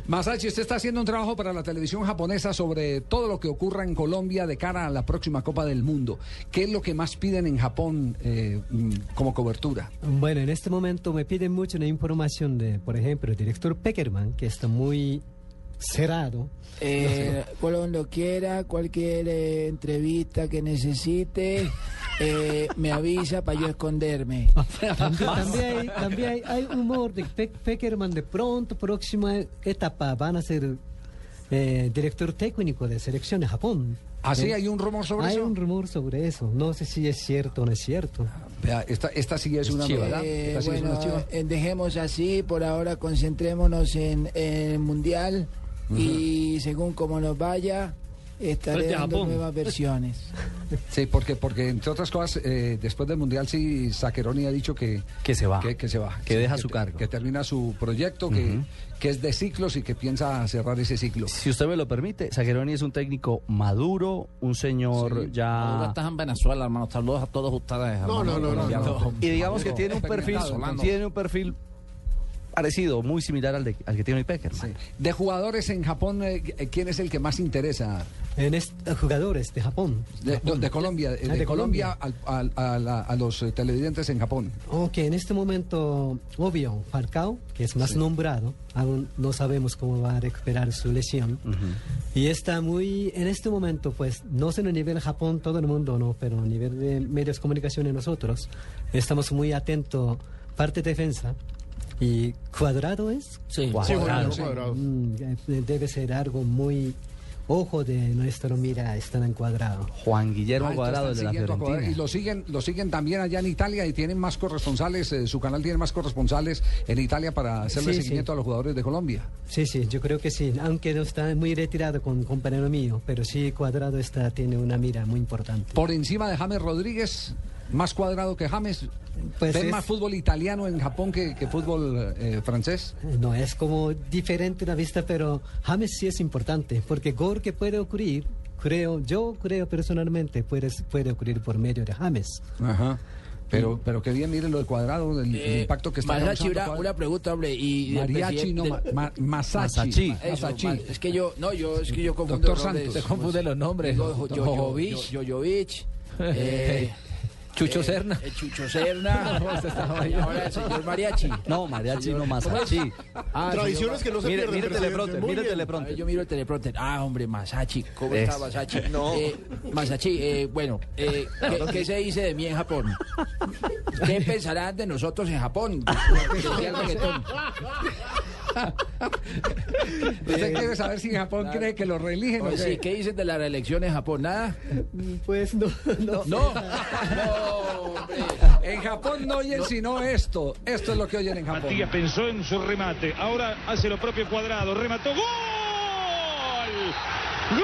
Speaker 13: Masashi, usted está haciendo un trabajo para la televisión japonesa sobre todo lo que ocurra en Colombia de cara a la próxima Copa del Mundo. ¿Qué es lo que más piden en Japón eh, mm, como cobertura?
Speaker 41: Bueno, en este momento me piden mucho una información de, por ejemplo, el director Peckerman, que está muy cerrado.
Speaker 15: Eh, cuando quiera, cualquier eh, entrevista que necesite, eh, me avisa para yo esconderme. [LAUGHS]
Speaker 41: También, también hay, también hay, hay humor de Pe- Peckerman. De pronto, próxima etapa, van a ser eh, director técnico de selección de Japón.
Speaker 13: ¿Ah, sí?
Speaker 41: Eh,
Speaker 13: ¿Hay un rumor sobre
Speaker 41: hay
Speaker 13: eso?
Speaker 41: un rumor sobre eso. No sé si es cierto o no es cierto.
Speaker 13: Vea, esta, esta sí es, una
Speaker 15: Eh,
Speaker 13: novedad. Esta sí es
Speaker 15: bueno,
Speaker 13: una
Speaker 15: eh, dejemos así, por ahora concentrémonos en, en el Mundial y según como nos vaya, estaré dando nuevas versiones. [LAUGHS]
Speaker 13: Sí, porque, porque entre otras cosas, eh, después del Mundial sí, Zaccheroni ha dicho que,
Speaker 5: Que se va.
Speaker 13: que, que se va.
Speaker 5: Que
Speaker 13: Sí,
Speaker 5: deja su
Speaker 13: te-
Speaker 5: cargo.
Speaker 13: Que termina su proyecto, que, que es de ciclos y que piensa cerrar ese ciclo.
Speaker 5: Si usted me lo permite, Zagueroni es un técnico maduro, un señor ya...
Speaker 14: estás en Venezuela, hermano. Saludos a todos ustedes,
Speaker 11: No, no, no, no, no.
Speaker 5: Y digamos que tiene un perfil, tiene un perfil parecido, muy similar al, de, al que tiene hoy Peckerman.
Speaker 13: De jugadores en Japón, eh, ¿quién es el que más interesa?
Speaker 41: En est- jugadores de Japón.
Speaker 13: De,
Speaker 41: Japón.
Speaker 13: de Colombia, eh,
Speaker 41: Ah,
Speaker 13: de,
Speaker 41: de
Speaker 13: Colombia, al- al- a, a los eh, televidentes en Japón.
Speaker 41: Ok, en este momento, obvio, Falcao, que es más
Speaker 13: Sí.
Speaker 41: nombrado, aún no sabemos cómo va a recuperar su lesión. Y está muy, en este momento, pues, no sé en el nivel Japón, todo el mundo, ¿no? Pero a nivel de medios de comunicación nosotros, estamos muy atentos, parte defensa. ¿Y cuadrado es?
Speaker 1: Sí.
Speaker 11: Sí, Juan, cuadrado.
Speaker 41: Mm, eh, debe ser algo muy... Ojo de nuestro mira, están encuadrados.
Speaker 5: Juan Guillermo
Speaker 13: Ah,
Speaker 5: Cuadrado, de la
Speaker 13: Cuadrado.
Speaker 5: Fiorentina.
Speaker 13: Y lo siguen, lo siguen también allá en Italia y tienen más corresponsales, eh, su canal tiene más corresponsales en Italia para hacerle
Speaker 41: Sí,
Speaker 13: seguimiento
Speaker 41: sí.
Speaker 13: a los jugadores de Colombia.
Speaker 41: Sí, sí, yo creo que sí, aunque no está muy retirado con compañero mío, pero sí Cuadrado está, tiene una mira muy importante.
Speaker 13: Por encima de James Rodríguez, más cuadrado que James.
Speaker 41: Pues
Speaker 13: ¿Ven
Speaker 41: es-
Speaker 13: más fútbol italiano en Japón que, que fútbol eh, francés?
Speaker 41: No es como diferente la vista, pero James sí es importante, porque gol que puede ocurrir, creo, yo creo personalmente, puede, puede ocurrir por medio de James.
Speaker 13: Ajá. Pero, pero qué bien, miren lo del cuadrado, el, el impacto que está
Speaker 15: Masachi, una, una pregunta, hombre. Y del
Speaker 13: Mariachi, no, ma- ma- Masachi.
Speaker 5: Masachi.
Speaker 15: Eso,
Speaker 13: Masachi.
Speaker 15: ma- es que yo, no, yo, es que yo confundo
Speaker 13: Doctor
Speaker 15: los nombres.
Speaker 13: Santos.
Speaker 15: Se confunde los nombres. Yo, yo, yo, yo- Jovich, [LAUGHS] eh,
Speaker 5: Chucho
Speaker 14: Eh,
Speaker 5: Serna.
Speaker 14: eh, Chucho Serna. [LAUGHS]
Speaker 5: Está
Speaker 14: y ahora el señor Mariachi.
Speaker 5: No, mariachi
Speaker 14: Señor-
Speaker 5: no, Masachi.
Speaker 14: Ah,
Speaker 11: Tradiciones
Speaker 14: señor-
Speaker 11: que no se
Speaker 5: Mire-
Speaker 11: pierden.
Speaker 5: mire
Speaker 11: presidente.
Speaker 5: teleprompter, mire
Speaker 11: bien.
Speaker 5: teleprompter.
Speaker 14: Yo miro el teleprompter. Ah, hombre, Masachi. ¿Cómo
Speaker 5: Eso.
Speaker 14: está Masachi?
Speaker 5: No.
Speaker 14: Eh, Masachi, eh, bueno, eh, ¿qué, qué se dice de mí en Japón? ¿Qué [LAUGHS] pensarán de nosotros en Japón? [LAUGHS] El.
Speaker 13: Usted quiere saber si en Japón cree que lo reeligen o
Speaker 14: Pues
Speaker 13: qué?
Speaker 14: sí, ¿qué dicen de la reelección en Japón? ¿Nada?
Speaker 41: Pues no, no.
Speaker 14: No.
Speaker 13: En Japón no oyen sino esto. Esto es lo que oyen en Japón.
Speaker 42: Matías pensó en su remate. Ahora hace lo propio cuadrado. Remató. ¡Gol! ¡Gol!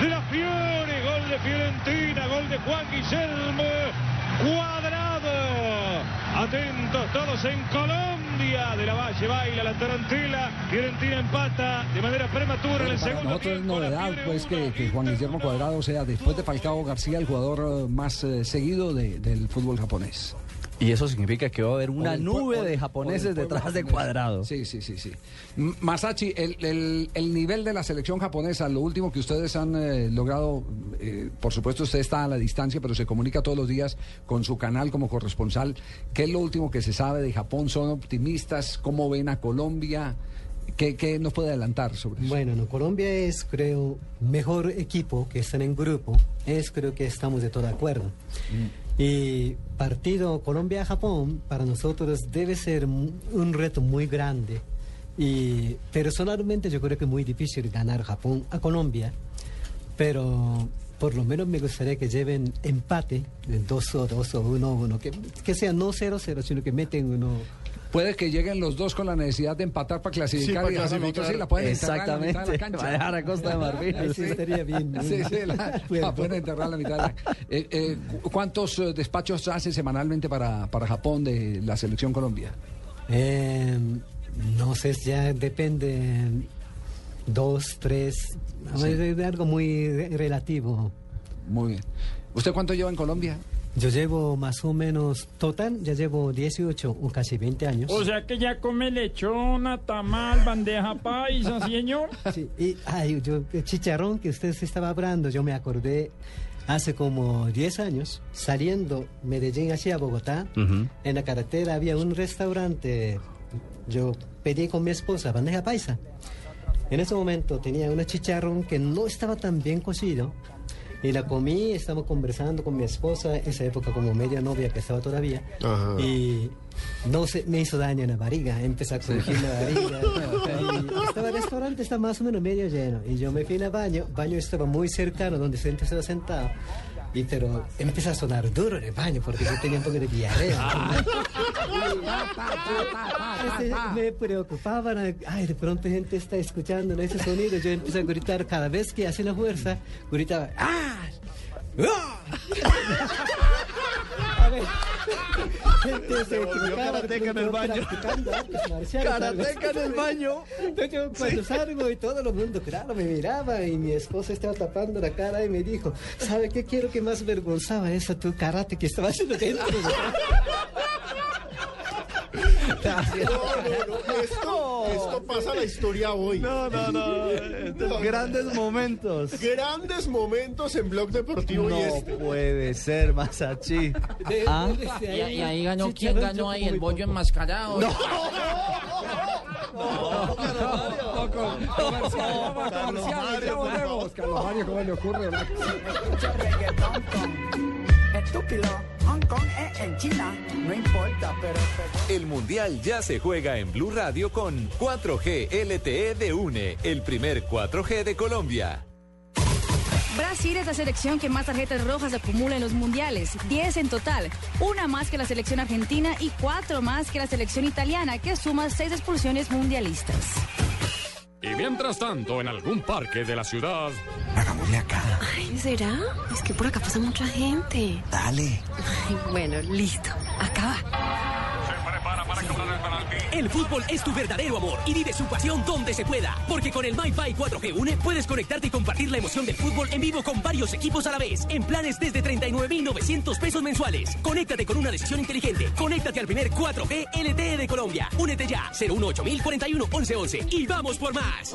Speaker 42: De la Fiore. Gol de Fiorentina. Gol de Juan Guillermo. Cuadrado. Atentos todos en Colombia. De la Valle baila la tarantela. Fiorentina empata de manera prematura en el segundo
Speaker 13: nosotros es novedad pues que, que Juan Guillermo Cuadrado sea después de Falcao García el jugador eh, más eh, seguido de- del fútbol japonés.
Speaker 5: Y eso significa que va a haber una
Speaker 13: el
Speaker 5: nube de japoneses detrás de. Cuadrado.
Speaker 13: Sí, sí, sí, sí. Masachi, el, el- el nivel de la selección japonesa, lo último que ustedes han eh, logrado, eh, por supuesto usted está a la distancia, pero se comunica todos los días con su canal como corresponsal. ¿Qué es lo último que se sabe de Japón? ¿Son optimistas? ¿Cómo ven a Colombia? ¿Qué, qué nos puede adelantar sobre eso?
Speaker 41: Bueno, no, Colombia es, creo, mejor equipo que están en grupo. Es, creo que estamos de todo acuerdo. Y partido Colombia-Japón para nosotros debe ser un reto muy grande. Y personalmente yo creo que es muy difícil ganar Japón a Colombia, pero por lo menos me gustaría que lleven empate, 2 o 2 o 1 1, que, que sea no 0-0, sino que meten uno.
Speaker 13: Puede que lleguen los dos con la necesidad de empatar para clasificar
Speaker 41: para
Speaker 13: y
Speaker 41: clasificar.
Speaker 13: nosotros sí la pueden enterrar en la mitad de la
Speaker 5: Exactamente,
Speaker 13: cancha.
Speaker 5: va a dejar a Costa de [LAUGHS] Marfil.
Speaker 41: Ahí sí estaría bien. ¿no?
Speaker 13: Sí, sí, la, [LAUGHS] la pueden enterrar en la mitad de la eh, eh, cu- ¿Cuántos eh, despachos hace semanalmente para, para Japón de la selección Colombia?
Speaker 41: Eh, no sé, ya depende. Dos, tres. de- de algo muy re- relativo.
Speaker 13: Muy bien. ¿Usted cuánto lleva en Colombia?
Speaker 41: Yo llevo más o menos, total, ya llevo 18 o casi 20 años.
Speaker 23: O sea que ya come lechona, tamal, bandeja paisa, señor. [LAUGHS]
Speaker 41: Sí, y ay, yo, el chicharrón que usted se estaba hablando, yo me acordé hace como 10 años, saliendo Medellín hacia Bogotá, en la carretera había un restaurante, yo pedí con mi esposa bandeja paisa. En ese momento tenía un chicharrón que no estaba tan bien cocido. Y la comí, estamos conversando con mi esposa, esa época como media novia que estaba todavía.
Speaker 11: Ajá.
Speaker 41: Y no se, me hizo daño en la barriga, empecé a crujir la barriga. [LAUGHS] y estaba el restaurante, está más o menos medio lleno. Y yo me fui al baño, baño estaba muy cercano donde se estaba sentado. Y pero empieza a sonar duro en el baño porque yo tenía un poco de diarrea. [LAUGHS] Este, me preocupaba, ay, de pronto gente está escuchando ese sonido. Yo empecé a gritar cada vez que hacía la fuerza, gritaba, ¡ah! ¡Ah! Ver, gente se equivocaba,
Speaker 43: karateca en el baño. Karateca en el baño.
Speaker 41: Entonces yo cuando salgo y todo el mundo, claro, me miraba y mi esposa estaba tapando la cara y me dijo, ¿sabe qué quiero que más vergonzaba eso tu karate que estaba haciendo dentro
Speaker 11: Esto, esto pasa la historia hoy.
Speaker 5: No, no, no. Grandes momentos.
Speaker 11: Grandes momentos en Blog Deportivo
Speaker 5: No
Speaker 11: y este.
Speaker 5: puede ser, Masachi. Ah.
Speaker 44: Y, y ahí ganó, ¿quién ganó ahí? ¿El bollo enmascarado?
Speaker 13: No. Comercial, vamos a comerciales, ya volvemos. Carlos Mario, ¿cómo le ocurre?
Speaker 45: Estúpido, Hong Kong es en China, no importa, pero...
Speaker 22: El Mundial ya se juega en Blue Radio con 4G LTE de UNE, el primer 4G de Colombia.
Speaker 25: Brasil es la selección que más tarjetas rojas acumula en los mundiales, 10 en total, una más que la selección argentina y cuatro más que la selección italiana, que suma seis expulsiones mundialistas.
Speaker 10: Y mientras tanto, en algún parque de la ciudad.
Speaker 46: Hagámosle acá.
Speaker 47: Ay, ¿será? Es que por acá pasa mucha gente.
Speaker 46: Dale.
Speaker 47: Ay, bueno, listo. Acá va.
Speaker 37: El fútbol es tu verdadero amor y vive su pasión donde se pueda. Porque con el MyFi 4G Une puedes conectarte y compartir la emoción del fútbol en vivo con varios equipos a la vez. En planes desde 39,900 pesos mensuales. Conéctate con una decisión inteligente. Conéctate al primer 4G LTE de Colombia. Únete ya. 018 41 1111 y vamos por más.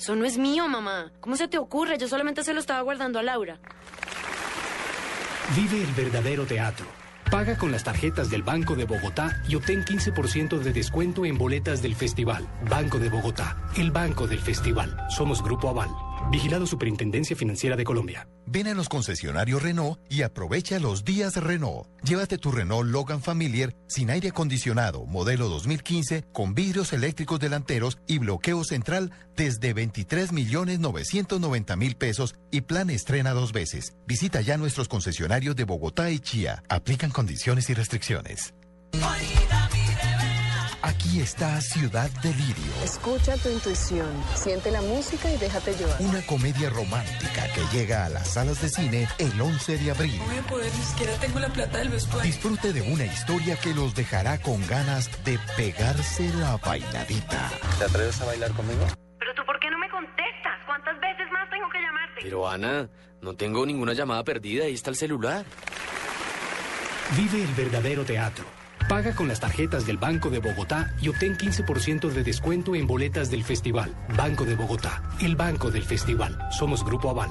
Speaker 48: Eso no es mío, mamá. ¿Cómo se te ocurre? Yo solamente se lo estaba guardando a Laura.
Speaker 49: Vive el verdadero teatro. Paga con las tarjetas del Banco de Bogotá y obtén 15% de descuento en boletas del festival. Banco de Bogotá, el banco del festival. Somos Grupo Aval. Vigilado Superintendencia Financiera de Colombia.
Speaker 33: Ven a los concesionarios Renault y aprovecha los días Renault. Llévate tu Renault Logan Familiar sin aire acondicionado, modelo 2015, con vidrios eléctricos delanteros y bloqueo central desde 23 millones 990 mil pesos y plan estrena dos veces. Visita ya nuestros concesionarios de Bogotá y Chía. Aplican condiciones y restricciones. Aquí está Ciudad Delirio.
Speaker 50: Escucha tu intuición, siente la música y déjate llevar.
Speaker 33: Una comedia romántica que llega a las salas de cine el 11 de abril.
Speaker 48: voy a poder, ni siquiera tengo la plata del vestuario.
Speaker 33: Disfrute de una historia que los dejará con ganas de pegarse la bailadita.
Speaker 51: ¿Te atreves a bailar conmigo?
Speaker 48: Pero tú, ¿por qué no me contestas? ¿Cuántas veces más tengo que llamarte?
Speaker 51: Pero Ana, no tengo ninguna llamada perdida, ahí está el celular.
Speaker 49: Vive el verdadero teatro. Paga con las tarjetas del Banco de Bogotá y obtén 15% de descuento en boletas del festival. Banco de Bogotá, el banco del festival. Somos Grupo Aval.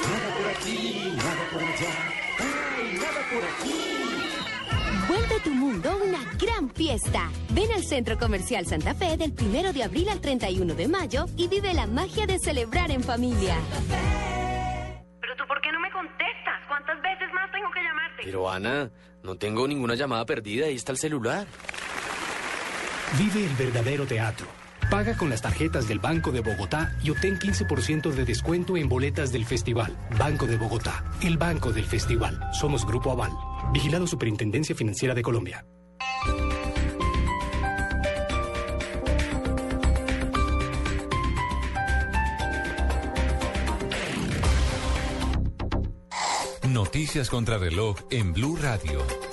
Speaker 52: Nada por aquí, nada por allá. Ay, nada por aquí.
Speaker 53: Vuelve tu mundo una gran fiesta. Ven al Centro Comercial Santa Fe del 1 de abril al 31 de mayo y vive la magia de celebrar en familia.
Speaker 48: Pero tú, ¿por qué no me contestas? ¿Cuántas veces más tengo que llamarte?
Speaker 51: Pero Ana, no tengo ninguna llamada perdida, ahí está el celular.
Speaker 49: Vive el verdadero teatro. Paga con las tarjetas del Banco de Bogotá y obtén 15% de descuento en boletas del festival. Banco de Bogotá, el banco del festival. Somos Grupo Aval. Vigilado Superintendencia Financiera de Colombia.
Speaker 22: Noticias contra reloj en Blue Radio.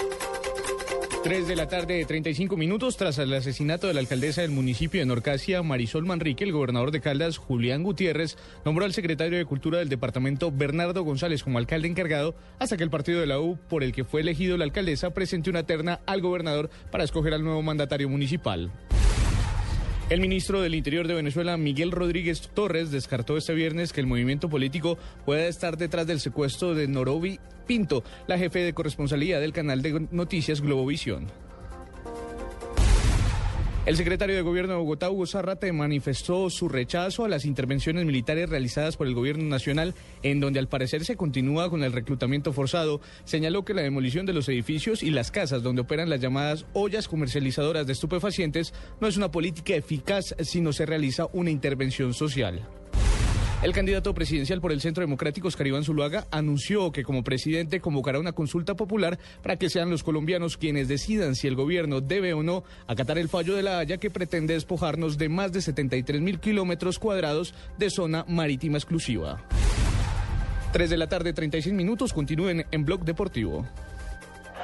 Speaker 54: 3 de la tarde de 35 minutos tras el asesinato de la alcaldesa del municipio de Norcasia, Marisol Manrique, el gobernador de Caldas, Julián Gutiérrez, nombró al secretario de Cultura del departamento, Bernardo González, como alcalde encargado, hasta que el partido de la U, por el que fue elegido la alcaldesa, presente una terna al gobernador para escoger al nuevo mandatario municipal. El ministro del Interior de Venezuela, Miguel Rodríguez Torres, descartó este viernes que el movimiento político pueda estar detrás del secuestro de Norobi Pinto, la jefe de corresponsalía del canal de noticias Globovisión. El secretario de Gobierno de Bogotá, Hugo Zarrate, manifestó su rechazo a las intervenciones militares realizadas por el Gobierno Nacional, en donde al parecer se continúa con el reclutamiento forzado. Señaló que la demolición de los edificios y las casas donde operan las llamadas ollas comercializadoras de estupefacientes no es una política eficaz si no se realiza una intervención social. El candidato presidencial por el Centro Democrático, Oscar Iván Zuluaga, anunció que como presidente convocará una consulta popular para que sean los colombianos quienes decidan si el gobierno debe o no acatar el fallo de la Haya que pretende despojarnos de más de 73 mil kilómetros cuadrados de zona marítima exclusiva. 3 de la tarde, 36 minutos, continúen en Blog Deportivo.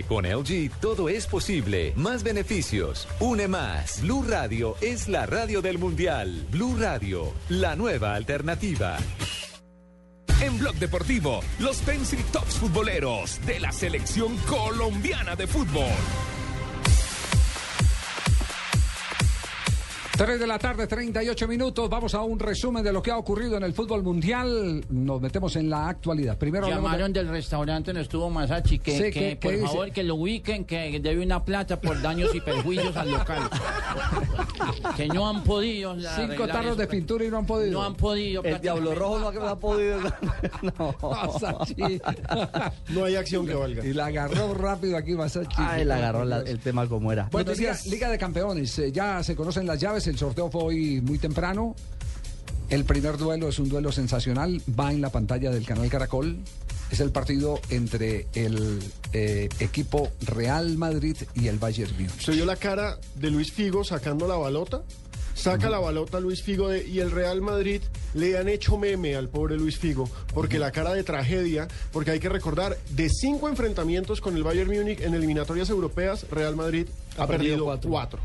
Speaker 22: con LG todo es posible. Más beneficios, une más. Blue Radio es la radio del mundial. Blue Radio, la nueva alternativa.
Speaker 55: En Blog Deportivo, los Pencil Tops futboleros de la selección colombiana de fútbol.
Speaker 13: 3 de la tarde, 38 minutos. Vamos a un resumen de lo que ha ocurrido en el fútbol mundial. Nos metemos en la actualidad. Primero hablamos de-
Speaker 14: Llamaron del restaurante, no estuvo Masachi, que,
Speaker 13: Sí,
Speaker 14: que,
Speaker 13: ¿qué-
Speaker 14: por
Speaker 13: dice?
Speaker 14: favor que lo ubiquen, que debe una plata por daños y perjuicios al local. que no han podido.
Speaker 13: Cinco tarros de pintura y no han podido.
Speaker 14: No han podido.
Speaker 5: El Diablo Rojo no ha- podido. [LAUGHS] No.
Speaker 13: Masachi.
Speaker 11: No hay acción que valga.
Speaker 13: Y la agarró rápido aquí Masachi.
Speaker 5: Ay, le agarró la- el tema como era.
Speaker 13: Bueno, Liga,
Speaker 5: Noticias-
Speaker 13: Liga de Campeones, eh, ya se conocen las llaves, el sorteo fue hoy muy temprano. El primer duelo es un duelo sensacional, va en la pantalla del canal Caracol. Es el partido entre el eh, equipo Real Madrid y el Bayern Múnich.
Speaker 11: ¿Se vio la cara de Luis Figo sacando la balota? Saca la balota Luis Figo de- y el Real Madrid le han hecho meme al pobre Luis Figo porque la cara de tragedia, porque hay que recordar, de cinco enfrentamientos con el Bayern Múnich en eliminatorias europeas, Real Madrid ha,
Speaker 9: Ha perdido
Speaker 11: perdido
Speaker 9: cuatro.
Speaker 11: cuatro.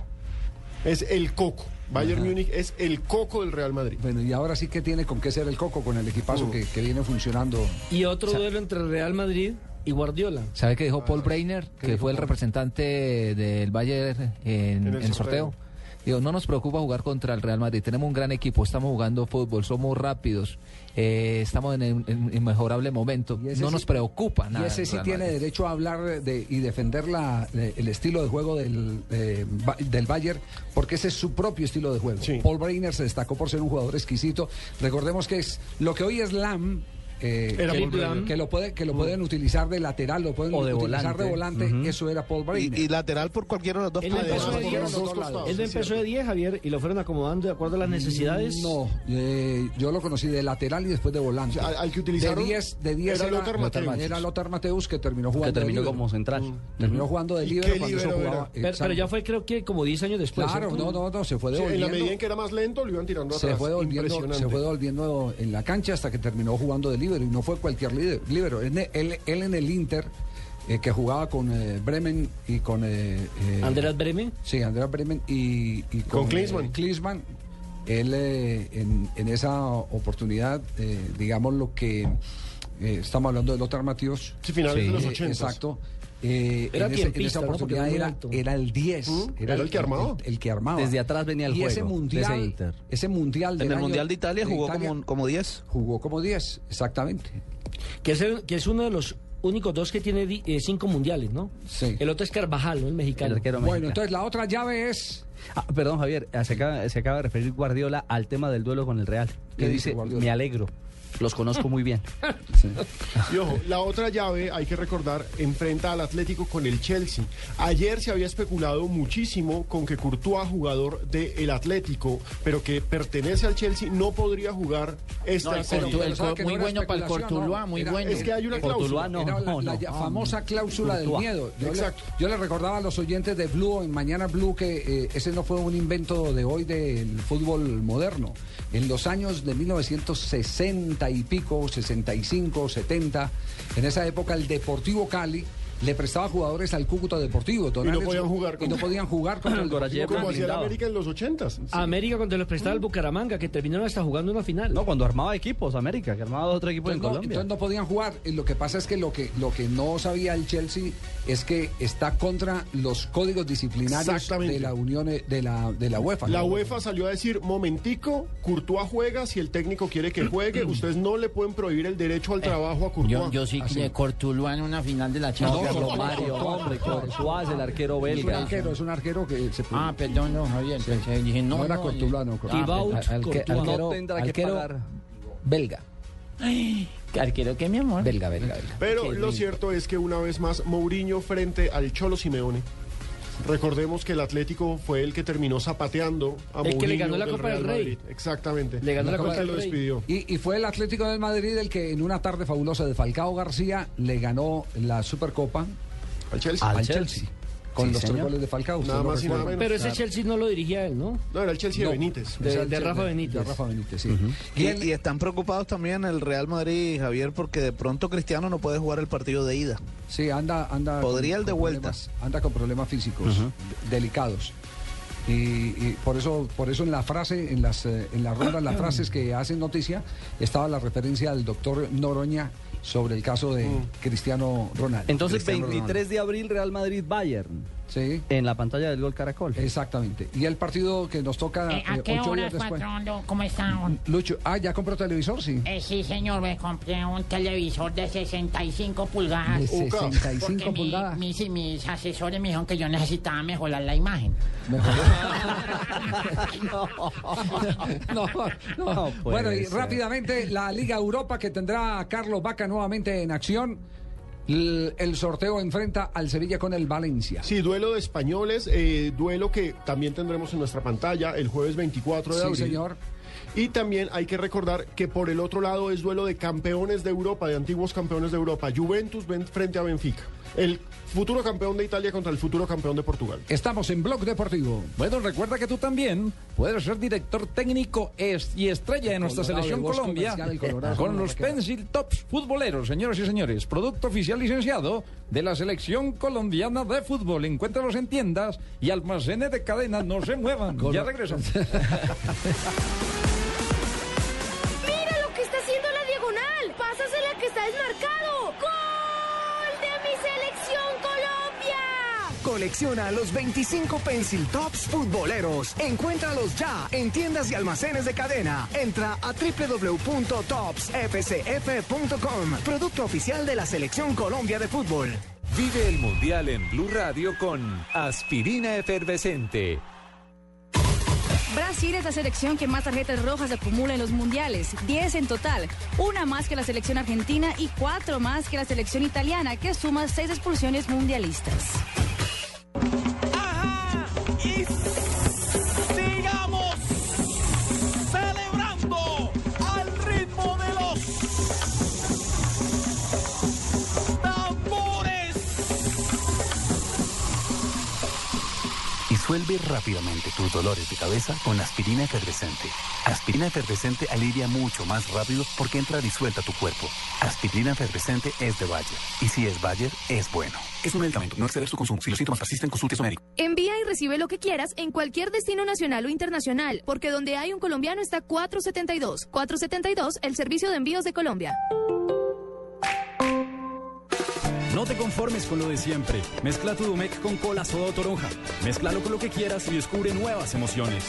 Speaker 11: Es el coco. Bayern
Speaker 13: Ajá.
Speaker 11: Múnich es el coco del Real Madrid.
Speaker 13: Bueno, y ahora sí que tiene con qué ser el coco con el equipazo que, que viene funcionando.
Speaker 1: Y otro duelo entre Real Madrid y Guardiola.
Speaker 8: ¿Sabe qué dijo Paul Breiner, que fue el representante del Bayern en,
Speaker 1: En el
Speaker 8: en el sorteo?
Speaker 1: sorteo.
Speaker 8: Digo, no nos preocupa jugar contra el Real Madrid. Tenemos un gran equipo, estamos jugando fútbol, somos rápidos, eh, estamos en, en- en inmejorable momento. No
Speaker 13: sí-
Speaker 8: nos preocupa nada.
Speaker 13: Y ese sí tiene
Speaker 8: Madrid.
Speaker 13: derecho a hablar de, y defender la, de- el estilo de juego del, eh, del Bayern, porque ese es su propio estilo de juego. Paul Breiner se destacó por ser un jugador exquisito. Recordemos que es lo que hoy es Lam. Eh,
Speaker 11: Era
Speaker 13: que,
Speaker 11: Paul
Speaker 13: que lo puede, que lo pueden utilizar de lateral, lo pueden
Speaker 5: O de
Speaker 13: utilizar de
Speaker 5: volante.
Speaker 13: volante, eso era Paul Breiner.
Speaker 9: Y, y lateral por cualquiera de los dos
Speaker 1: Él empezó de
Speaker 13: por
Speaker 1: 10,
Speaker 13: los dos lados,
Speaker 1: él empezó de 10, Javier, y lo fueron acomodando de acuerdo a las necesidades.
Speaker 13: No, eh, yo lo conocí de lateral y después de volante.
Speaker 11: O sea, al- al que utilizaron
Speaker 13: de 10 de 10
Speaker 11: era
Speaker 13: era,
Speaker 11: Lothar Matthäus.
Speaker 13: era Lothar Mateus que terminó jugando
Speaker 5: que terminó como central.
Speaker 13: Terminó jugando de
Speaker 11: ¿Y
Speaker 13: líbero
Speaker 11: qué
Speaker 13: cuando jugaba.
Speaker 1: Pero, ya fue creo que como 10 años después.
Speaker 13: Claro,
Speaker 1: ¿cierto?
Speaker 13: no, no, no, se fue
Speaker 11: Sí, en la
Speaker 13: devolviendo.
Speaker 11: medida en que era más lento, lo iban tirando
Speaker 13: se
Speaker 11: atrás.
Speaker 13: fue, devolviendo, se fue devolviendo en la cancha hasta que terminó jugando de líbero y no fue cualquier líder- líbero. Él, él- él en el Inter, eh, que jugaba con eh, Bremen y con... Eh, eh,
Speaker 1: Andreas Bremen.
Speaker 13: Sí, Andreas Bremen y, y
Speaker 11: Con
Speaker 13: con,
Speaker 11: Klinsmann.
Speaker 13: eh, Klinsmann. Él eh, en, en esa oportunidad, eh, digamos lo que eh, estamos hablando de Lothar Matthäus.
Speaker 11: Sí, finales de los
Speaker 13: Eh,
Speaker 11: 80.
Speaker 13: Exacto. Eh,
Speaker 1: Era
Speaker 13: en, ese-.
Speaker 1: Porque
Speaker 13: oportunidad
Speaker 1: era
Speaker 13: era,
Speaker 1: alto.
Speaker 13: era el 10.
Speaker 11: Mm, era el que armaba.
Speaker 13: El, el que armaba.
Speaker 5: Desde atrás venía el
Speaker 13: y ese
Speaker 5: juego de
Speaker 13: mundial,
Speaker 5: ese Inter.
Speaker 13: Ese mundial
Speaker 9: En el
Speaker 13: año
Speaker 9: Mundial de Italia jugó
Speaker 13: Italia
Speaker 9: como, como 10.
Speaker 13: Jugó como 10, exactamente.
Speaker 1: Que es, el- que es uno de los únicos dos que tiene di- eh, cinco mundiales, ¿no?
Speaker 13: Sí.
Speaker 1: El otro es Carvajal, ¿no? El mexicano.
Speaker 5: El
Speaker 13: Bueno,
Speaker 5: mexicano.
Speaker 13: entonces la otra llave es...
Speaker 5: Ah, perdón, Javier, se acaba, se acaba de referir Guardiola al tema del duelo con el Real.
Speaker 13: ¿Qué
Speaker 5: Que
Speaker 13: dice
Speaker 5: dice,
Speaker 13: Guardiola?
Speaker 5: me alegro, los conozco muy bien. [LAUGHS]
Speaker 11: Y ojo, la otra llave, hay que recordar, enfrenta al Atlético con el Chelsea. Ayer se había especulado muchísimo con que Courtois, jugador del Atlético, pero que pertenece al Chelsea, no podría jugar esta
Speaker 14: No, el
Speaker 11: serie.
Speaker 14: Courtois- el
Speaker 13: ¿sabe
Speaker 14: co-
Speaker 13: que
Speaker 14: muy bueno para el? Cortuluá,
Speaker 13: No,
Speaker 14: muy
Speaker 13: era-
Speaker 14: bueno.
Speaker 11: Es que hay una
Speaker 5: Courtois
Speaker 11: cláusula.
Speaker 5: no,
Speaker 13: Era la,
Speaker 5: no,
Speaker 13: la
Speaker 5: no.
Speaker 13: ya- famosa cláusula del miedo. Yo le,
Speaker 11: Exacto.
Speaker 13: yo le recordaba a los oyentes de Blue en Mañana Blue que eh, ese no fue un invento de hoy del fútbol moderno. En los años de 1960 y pico, 65, 70, en esa época el Deportivo Cali le prestaba jugadores al Cúcuta Deportivo. don
Speaker 11: Y no podían jugar
Speaker 13: y no podían jugar con el Deportivo
Speaker 11: Como hacía la América en los ochentas.
Speaker 1: América cuando les prestaba el Bucaramanga, que terminaron hasta jugando una final.
Speaker 5: No, cuando armaba equipos, América, que armaba otro equipo en
Speaker 13: Entonces no,
Speaker 5: Colombia.
Speaker 13: entonces no podían jugar. Y lo que pasa es que lo que lo que no sabía el Chelsea es que está contra los códigos disciplinarios de la Unión de la de la UEFA.
Speaker 11: La
Speaker 13: ¿no?
Speaker 11: UEFA salió a decir, momentico, Courtois juega, si el técnico quiere que juegue, ustedes no le pueden prohibir el derecho al trabajo a Courtois.
Speaker 56: Yo, yo sí que Cortuluá en una final de la
Speaker 5: No,
Speaker 56: Champions.
Speaker 5: Carlos [LAUGHS] Mario, hombre, [LAUGHS] Courtois, el arquero
Speaker 13: Es un
Speaker 5: belga.
Speaker 13: arquero, es un arquero que se
Speaker 56: Ah, perdón, no, Javier. pensé- dije, no,
Speaker 13: no era
Speaker 56: no,
Speaker 13: Cortulano.
Speaker 56: Ah, perdón.
Speaker 8: Al-
Speaker 1: Courtois.
Speaker 8: arquero,
Speaker 5: No tendrá que
Speaker 8: arquero
Speaker 5: pagar.
Speaker 8: belga.
Speaker 56: Ay, ¿Arquero qué, mi amor?
Speaker 8: Belga, belga, belga.
Speaker 11: Pero
Speaker 56: Qué
Speaker 11: lo
Speaker 56: lindo.
Speaker 11: cierto es que una vez más, Mourinho frente al Cholo Simeone. Recordemos que el Atlético fue el que terminó zapateando a
Speaker 1: El que le ganó la
Speaker 11: del
Speaker 1: Copa del Rey.
Speaker 11: Madrid. Exactamente.
Speaker 1: Le ganó la Copa del
Speaker 11: lo
Speaker 1: Rey.
Speaker 11: despidió.
Speaker 13: Y, y fue el Atlético de Madrid el que en una tarde fabulosa de Falcao García le ganó la Supercopa
Speaker 11: Al Chelsea.
Speaker 13: al,
Speaker 5: Al
Speaker 13: Chelsea. Con
Speaker 8: Sí,
Speaker 13: los tres
Speaker 8: señor.
Speaker 13: goles de Falcao. usted
Speaker 11: Nada
Speaker 13: lo
Speaker 11: más y nada
Speaker 13: recuerda.
Speaker 11: menos.
Speaker 1: Pero ese Chelsea no lo dirigía él, ¿no?
Speaker 11: No, era el Chelsea
Speaker 13: No.
Speaker 11: de Benítez.
Speaker 1: De- de Rafa Benítez.
Speaker 13: De Rafa Benítez, sí.
Speaker 9: Y,
Speaker 13: Y el-
Speaker 9: y están preocupados también el Real Madrid, Javier, porque de pronto Cristiano no puede jugar el partido de ida.
Speaker 13: Sí, anda, anda.
Speaker 9: Podría el de vuelta.
Speaker 13: problemas- anda con problemas físicos de- delicados. Y, y por eso, por eso en la frase, en las, eh, en las rondas, [CLEARS THROAT] las frases que hacen noticia, estaba la referencia al doctor Noroña sobre el caso de Cristiano Ronaldo.
Speaker 5: Entonces,
Speaker 13: Cristiano
Speaker 5: 23 de abril, Real Madrid-Bayern.
Speaker 13: Sí,
Speaker 5: En la pantalla del gol Caracol.
Speaker 13: exactamente. Y el partido que nos toca
Speaker 14: Eh, ¿A
Speaker 13: eh,
Speaker 14: qué
Speaker 13: ocho
Speaker 14: hora,
Speaker 13: días después.
Speaker 14: patrón? ¿Cómo están?
Speaker 13: Lucho, ah, ¿ya compró televisor? Sí.
Speaker 14: Eh, sí, señor, me compré un televisor de 65 pulgadas.
Speaker 13: De 65
Speaker 14: Porque mi-
Speaker 13: pulgadas.
Speaker 14: mis, mis asesores me dijeron que yo necesitaba mejorar la imagen. [LAUGHS]
Speaker 13: no, no,
Speaker 5: No puede
Speaker 13: Bueno, y
Speaker 5: ser.
Speaker 13: rápidamente la Liga Europa que tendrá a Carlos Vaca nuevamente en acción. El sorteo enfrenta al Sevilla con el Valencia.
Speaker 11: Sí, duelo de españoles, eh, duelo que también tendremos en nuestra pantalla el jueves 24 de
Speaker 13: Sí,
Speaker 11: abril.
Speaker 13: señor.
Speaker 11: Y también hay que recordar que por el otro lado es duelo de campeones de Europa, de antiguos campeones de Europa. Juventus ven- frente a Benfica. El futuro campeón de Italia contra el futuro campeón de Portugal.
Speaker 13: Estamos en Blog Deportivo.
Speaker 26: Bueno, recuerda que tú también puedes ser director técnico es- y estrella de nuestra
Speaker 13: Colorado,
Speaker 26: selección Colombia con
Speaker 13: ¿cómo
Speaker 26: los? Pencil Tops futboleros, señoras y señores. Producto oficial licenciado de la selección colombiana de fútbol. Encuéntralos en tiendas y almacenes de cadena. No se muevan. Ya regresamos. [LAUGHS]
Speaker 45: Colecciona los 25 Pencil Tops futboleros. Encuéntralos ya en tiendas y almacenes de cadena. Entra a www.topsfcf.com. Producto oficial de la Selección Colombia de Fútbol.
Speaker 22: Vive el Mundial en Blue Radio con Aspirina Efervescente.
Speaker 25: Brasil es la selección que más tarjetas rojas acumula en los mundiales, 10 en total, una más que la selección argentina y cuatro más que la selección italiana, que suma seis expulsiones mundialistas.
Speaker 57: Y
Speaker 30: Disuelve rápidamente tus dolores de cabeza con aspirina efervescente. Aspirina efervescente alivia mucho más rápido porque entra disuelta a tu cuerpo. Aspirina efervescente es de Bayer. Y si es Bayer, es bueno. Es un medicamento, no exceder su consumo. Si los síntomas persisten, consulte a su médico.
Speaker 58: Envía y recibe lo que quieras en cualquier destino nacional o internacional, porque donde hay un colombiano está 472. 472, el servicio de envíos de Colombia.
Speaker 59: No te conformes con lo de siempre. Mezcla tu Domec con cola soda o toronja. Mézclalo con lo que quieras y descubre nuevas emociones.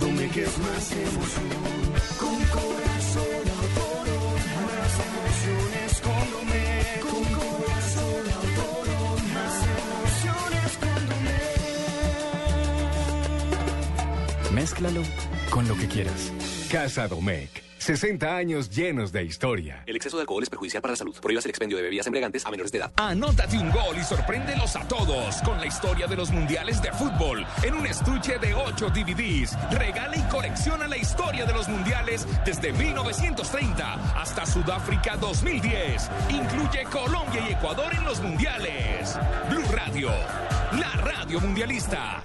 Speaker 57: Domec es más emoción. Con corazón toronja. Más emociones con Domec. Con corazón toronja. Más emociones con Domec.
Speaker 59: Mézclalo con lo que quieras.
Speaker 60: Casa Domecq. 60 años llenos de historia.
Speaker 19: El exceso de alcohol es perjudicial para la salud. Prohíbas el expendio de bebidas embriagantes a menores de edad.
Speaker 55: Anótate un gol y sorpréndelos a todos con la historia de los mundiales de fútbol en un estuche de 8 DVDs. Regala y colecciona la historia de los mundiales desde 1930 hasta Sudáfrica 2010. Incluye Colombia y Ecuador en los mundiales. Blue Radio, la radio mundialista.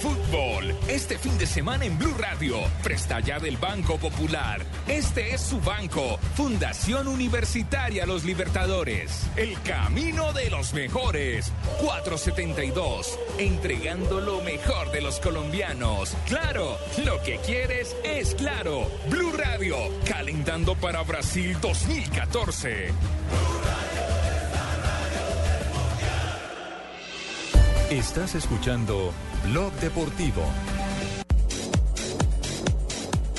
Speaker 55: fútbol, este fin de semana en Blue Radio, presta ya del Banco Popular. Este es su banco, Fundación Universitaria Los Libertadores. El camino de los mejores. 472, entregando lo mejor de los colombianos. Claro, lo que quieres es claro. Blue Radio, calentando para Brasil 2014.
Speaker 22: Estás escuchando Blog Deportivo.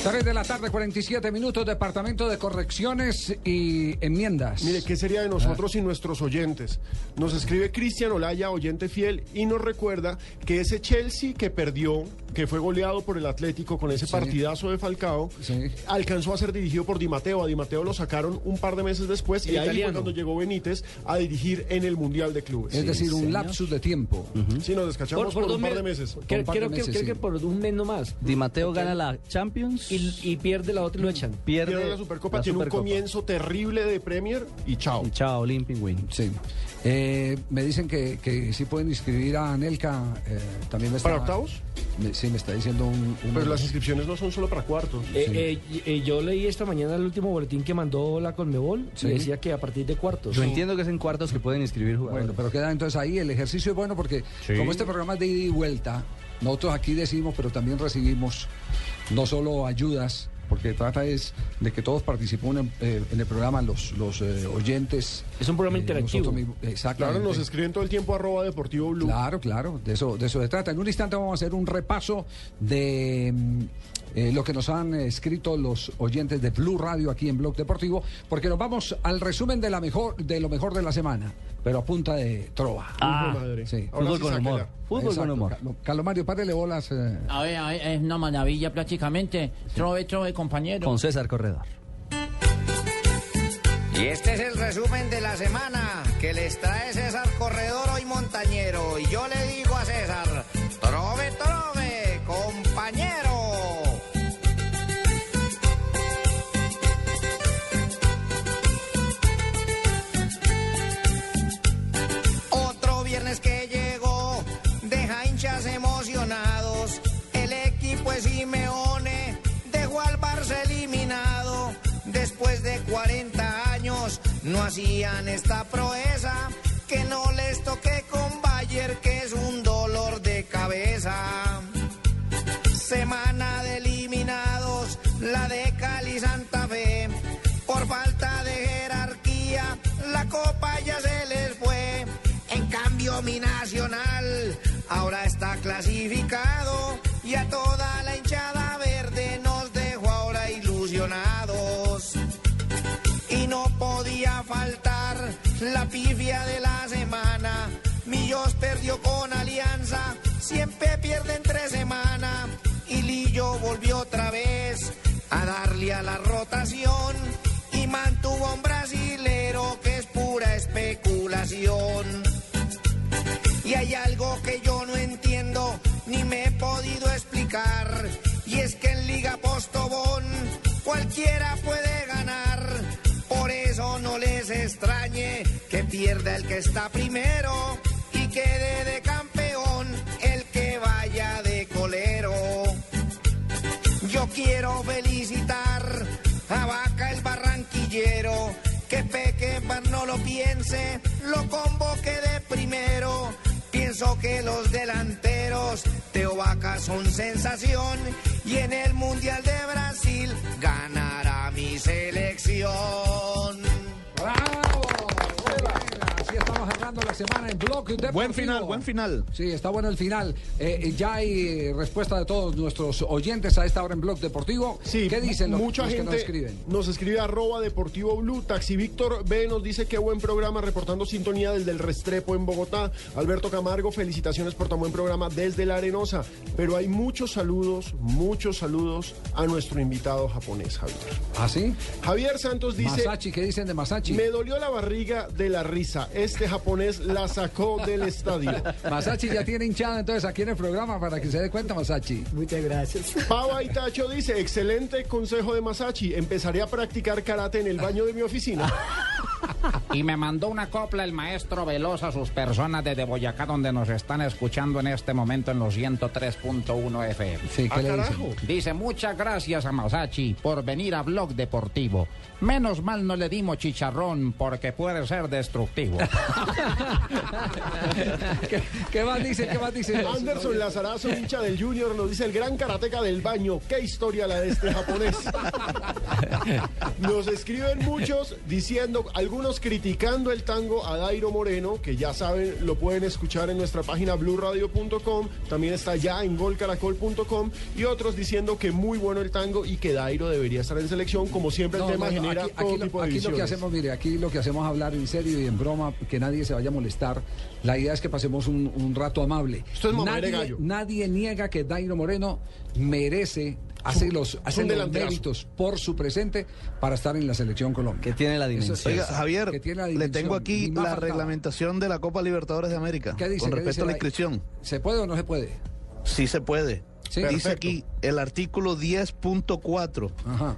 Speaker 13: 3 de la tarde, 47 minutos, Departamento de Correcciones y Enmiendas.
Speaker 11: Mire, ¿qué sería de nosotros y nuestros oyentes? Nos escribe Cristian Olaya, oyente fiel, y nos recuerda que ese Chelsea que perdió, que fue goleado por el Atlético con ese
Speaker 13: Sí.
Speaker 11: partidazo de Falcao, alcanzó a ser dirigido por Di Matteo. A Di Matteo lo sacaron un par de meses después
Speaker 13: El
Speaker 11: y ahí fue cuando llegó Benítez a dirigir en el Mundial de Clubes.
Speaker 13: Es decir, un lapsus de tiempo.
Speaker 11: Sí, nos descachamos por, un par de meses.
Speaker 1: Creo,
Speaker 13: un par de
Speaker 1: creo que,
Speaker 13: meses,
Speaker 1: creo
Speaker 13: sí.
Speaker 1: que por un mes nomás.
Speaker 5: Di Matteo gana la Champions
Speaker 1: Y, y pierde la otra y lo echan.
Speaker 5: pierde,
Speaker 11: Pierde la Supercopa,
Speaker 5: la
Speaker 11: tiene un comienzo terrible de Premier y chao.
Speaker 5: Chao, Limping Win.
Speaker 13: Sí. Eh, me dicen que, que sí pueden inscribir a Anelka. eh, también me está,
Speaker 11: ¿Para octavos?
Speaker 13: me- sí, me está diciendo un. un-
Speaker 11: Pero las inscripciones no son solo para cuartos.
Speaker 1: Eh, eh, eh, yo leí esta mañana el último boletín que mandó la Conmebol
Speaker 13: Sí.
Speaker 1: y decía que a partir de cuartos.
Speaker 5: Yo entiendo que es en cuartos que pueden inscribir jugadores.
Speaker 13: Bueno, pero queda entonces ahí. El ejercicio es bueno porque,
Speaker 5: Sí.
Speaker 13: como este programa es de ida y vuelta, nosotros aquí decimos, pero también recibimos no solo ayudas, porque trata es de que todos participen en, eh, en el programa, los, los eh, oyentes.
Speaker 1: Es un programa
Speaker 13: eh,
Speaker 1: interactivo.
Speaker 13: mismos. Exactamente.
Speaker 11: Claro, nos escriben todo el tiempo arroba deportivo blue.
Speaker 13: Claro, claro, de eso, de eso se trata. En un instante vamos a hacer un repaso de mm, eh, lo que nos han escrito los oyentes de Blue Radio aquí en Blog Deportivo, porque nos vamos al resumen de la mejor, de lo mejor de la semana, pero a punta de trova.
Speaker 5: Ah,
Speaker 11: madre.
Speaker 13: sí.
Speaker 5: Fútbol
Speaker 11: sí
Speaker 5: con humor. Fútbol con humor.
Speaker 13: Ca- Carlos Mario, párele bolas. eh,
Speaker 14: A ver, a ver, es una maravilla prácticamente. Trove, trove, compañero.
Speaker 5: Con César Corredor.
Speaker 61: Y este es el resumen de la semana que les trae César Corredor y Montañero. Y yo le digo hacían esta proeza. Que no les toque perdió con Alianza, siempre pierde entre semana. Y Lillo volvió otra vez a darle a la rotación y mantuvo un brasilero que es pura especulación. Y hay algo que yo no entiendo ni me he podido explicar. Y es que en Liga Postobón cualquiera puede ganar. Por eso no les extrañe que pierda el que está primero quede de campeón el que vaya de colero. Yo quiero felicitar a Vaca el barranquillero, que peque no lo piense, lo convoque de primero. Pienso que los delanteros de Vaca son sensación y en el Mundial de Brasil ganará mi selección.
Speaker 13: ¡Bravo! Así estamos la semana en Blog Deportivo.
Speaker 9: Buen final, buen final.
Speaker 13: Sí, está bueno el final. Eh, eh, ya hay eh, respuesta de todos nuestros oyentes a esta hora en Blog Deportivo.
Speaker 11: Sí,
Speaker 13: ¿Qué dicen los,
Speaker 11: mucha
Speaker 13: los que
Speaker 11: gente
Speaker 13: nos escriben?
Speaker 11: nos escribe arroba deportivo blue. Taxi Víctor B nos dice qué buen programa reportando sintonía desde el Restrepo en Bogotá. Alberto Camargo, felicitaciones por tan buen programa desde la Arenosa. Pero hay muchos saludos, muchos saludos a nuestro invitado japonés, Javier.
Speaker 13: ¿Ah, sí?
Speaker 11: Javier Santos dice...
Speaker 13: Masachi, ¿qué dicen de Masachi?
Speaker 11: Me dolió la barriga de la risa. Este japonés la sacó del estadio.
Speaker 13: Masachi ya tiene hinchada entonces aquí en el programa para que se dé cuenta, Masachi.
Speaker 41: Muchas gracias.
Speaker 11: Pava Itacho dice, excelente consejo de Masachi. Empezaré a practicar karate en el baño de mi oficina. [LAUGHS]
Speaker 14: Y me mandó una copla el maestro Veloz a sus personas desde Boyacá, donde nos están escuchando en este momento en los 103.1 FM.
Speaker 13: Sí,
Speaker 14: ¿qué le dicen? Dice, muchas gracias a Masachi por venir a Blog Deportivo. Menos mal no le dimos chicharrón porque puede ser destructivo. [LAUGHS]
Speaker 13: ¿Qué, qué más dice? ¿Qué más dice?
Speaker 11: Anderson Lazarazo, hincha del Junior, nos dice el gran karateca del baño. Qué historia la de este japonés. [LAUGHS] [LAUGHS] Nos escriben muchos diciendo, algunos criticando el tango a Dairo Moreno, que ya saben, lo pueden escuchar en nuestra página blueradio.com, también está ya en golcaracol.com, y otros diciendo que muy bueno el tango y que Dairo debería estar en selección, como siempre el
Speaker 13: No,
Speaker 11: tema
Speaker 13: no, no,
Speaker 11: genera
Speaker 13: aquí,
Speaker 11: todo
Speaker 13: aquí lo-
Speaker 11: tipo de
Speaker 13: aquí lo que hacemos, mire, aquí lo que hacemos es hablar en serio y en broma, que nadie se vaya a molestar. La idea es que pasemos un, un rato amable.
Speaker 11: Esto es de
Speaker 13: nadie,
Speaker 11: gallo.
Speaker 13: nadie niega que Dairo Moreno merece hacer los, hacer
Speaker 11: un
Speaker 13: los méritos por su presente para estar en la selección Colombia.
Speaker 5: Que tiene la dimensión.
Speaker 13: es-
Speaker 9: Oiga, Javier,
Speaker 13: que tiene la
Speaker 9: le tengo aquí la
Speaker 13: faltaba.
Speaker 9: reglamentación de la Copa Libertadores de América.
Speaker 13: ¿Qué dice?
Speaker 9: Con
Speaker 13: ¿Qué
Speaker 9: respecto
Speaker 13: dice
Speaker 9: a la
Speaker 13: la-
Speaker 9: inscripción.
Speaker 13: ¿Se puede o no se puede?
Speaker 9: Sí se puede.
Speaker 13: Sí.
Speaker 9: Dice
Speaker 13: Perfecto.
Speaker 9: aquí el artículo 10.4.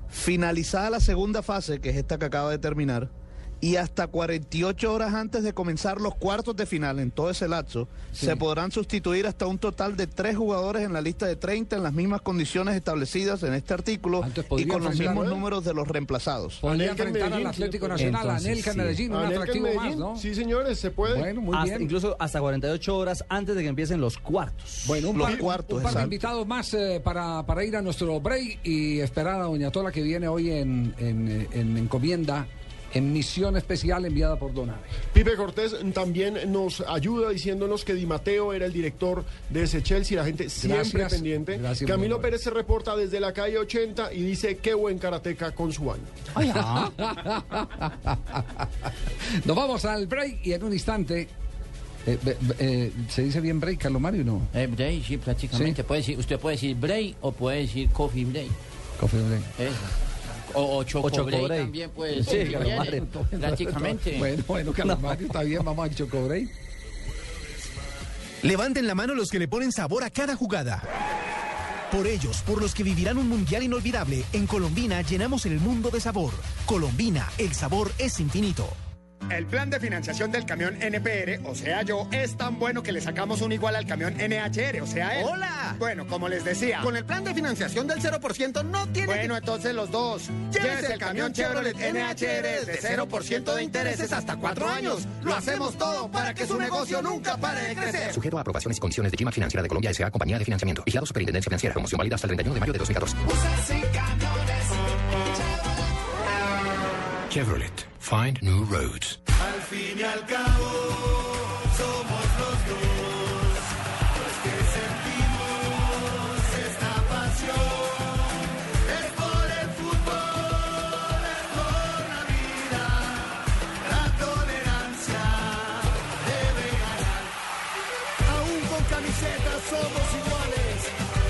Speaker 9: Finalizada la segunda fase, que es esta que acaba de terminar, y hasta 48 horas antes de comenzar los cuartos de final, en todo ese lapso,
Speaker 13: Sí.
Speaker 9: se podrán sustituir hasta un total de tres jugadores en la lista de 30 en las mismas condiciones establecidas en este artículo y con los mismos números de los reemplazados.
Speaker 13: Podría enfrentar al Atlético Nacional, a Anelka en Medellín, un
Speaker 11: Anelka en
Speaker 13: atractivo más,
Speaker 11: Medellín,
Speaker 13: ¿no?
Speaker 11: Sí, señores, se puede.
Speaker 13: Bueno, muy
Speaker 5: Hasta-
Speaker 13: bien.
Speaker 5: Incluso hasta 48 horas antes de que empiecen los cuartos.
Speaker 13: Bueno, un
Speaker 5: los
Speaker 13: par, un par de invitados más eh, para, para ir a nuestro break y esperar a Doña Tola que viene hoy en, en, eh, en encomienda, en misión especial enviada por Donave.
Speaker 11: Pipe Cortés también nos ayuda diciéndonos que Di Mateo era el director de ese Chelsea, la gente siempre
Speaker 13: Gracias.
Speaker 11: pendiente.
Speaker 13: Gracias,
Speaker 11: Camilo Pérez se reporta desde la calle 80 y dice qué buen karateca con su baño. [LAUGHS]
Speaker 13: Nos vamos al break y en un instante. eh, be- be- eh, ¿Se dice bien break, Carlos Mario, no?
Speaker 62: Eh, break, sí, prácticamente. Puede decir, usted puede decir break o puede decir coffee break.
Speaker 13: Coffee break.
Speaker 62: Eso. O, o choco,
Speaker 5: O
Speaker 62: también puede
Speaker 5: Sí, Mario.
Speaker 62: Prácticamente.
Speaker 13: Bueno, bueno, Carlos Mario, está bien, vamos al Choco break.
Speaker 21: Levanten la mano los que le ponen sabor a cada jugada. Por ellos, por los que vivirán un mundial inolvidable, en Colombina llenamos el mundo de sabor. Colombina, el sabor es infinito.
Speaker 63: El plan de financiación del camión NPR, o sea yo, es tan bueno que le sacamos un igual al camión NHR, o sea él.
Speaker 64: ¡Hola!
Speaker 63: Bueno, como les decía.
Speaker 64: Con el plan de financiación del 0% no tiene
Speaker 63: Bueno, entonces los dos.
Speaker 64: Llévese el camión Chevrolet NHR de 0% de intereses hasta cuatro años. Lo hacemos todo para que su negocio nunca pare de crecer.
Speaker 65: Sujeto a aprobaciones y condiciones de Clima Financiera de Colombia S.A. Compañía de Financiamiento. Vigilado Superintendencia Financiera. Promoción válida hasta el 31 de mayo de 2014. Chevrolet. Find new roads.
Speaker 66: Fin y al cabo, somos los dos los que sentimos esta pasión. Es por el fútbol, es por la vida, la tolerancia debe ganar.
Speaker 64: Aún con camisetas somos iguales.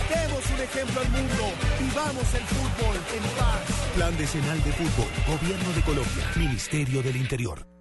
Speaker 64: Demos un ejemplo al mundo. Vivamos el fútbol en paz.
Speaker 21: Plan Decenal de Fútbol, Gobierno de Colombia, Ministerio del Interior.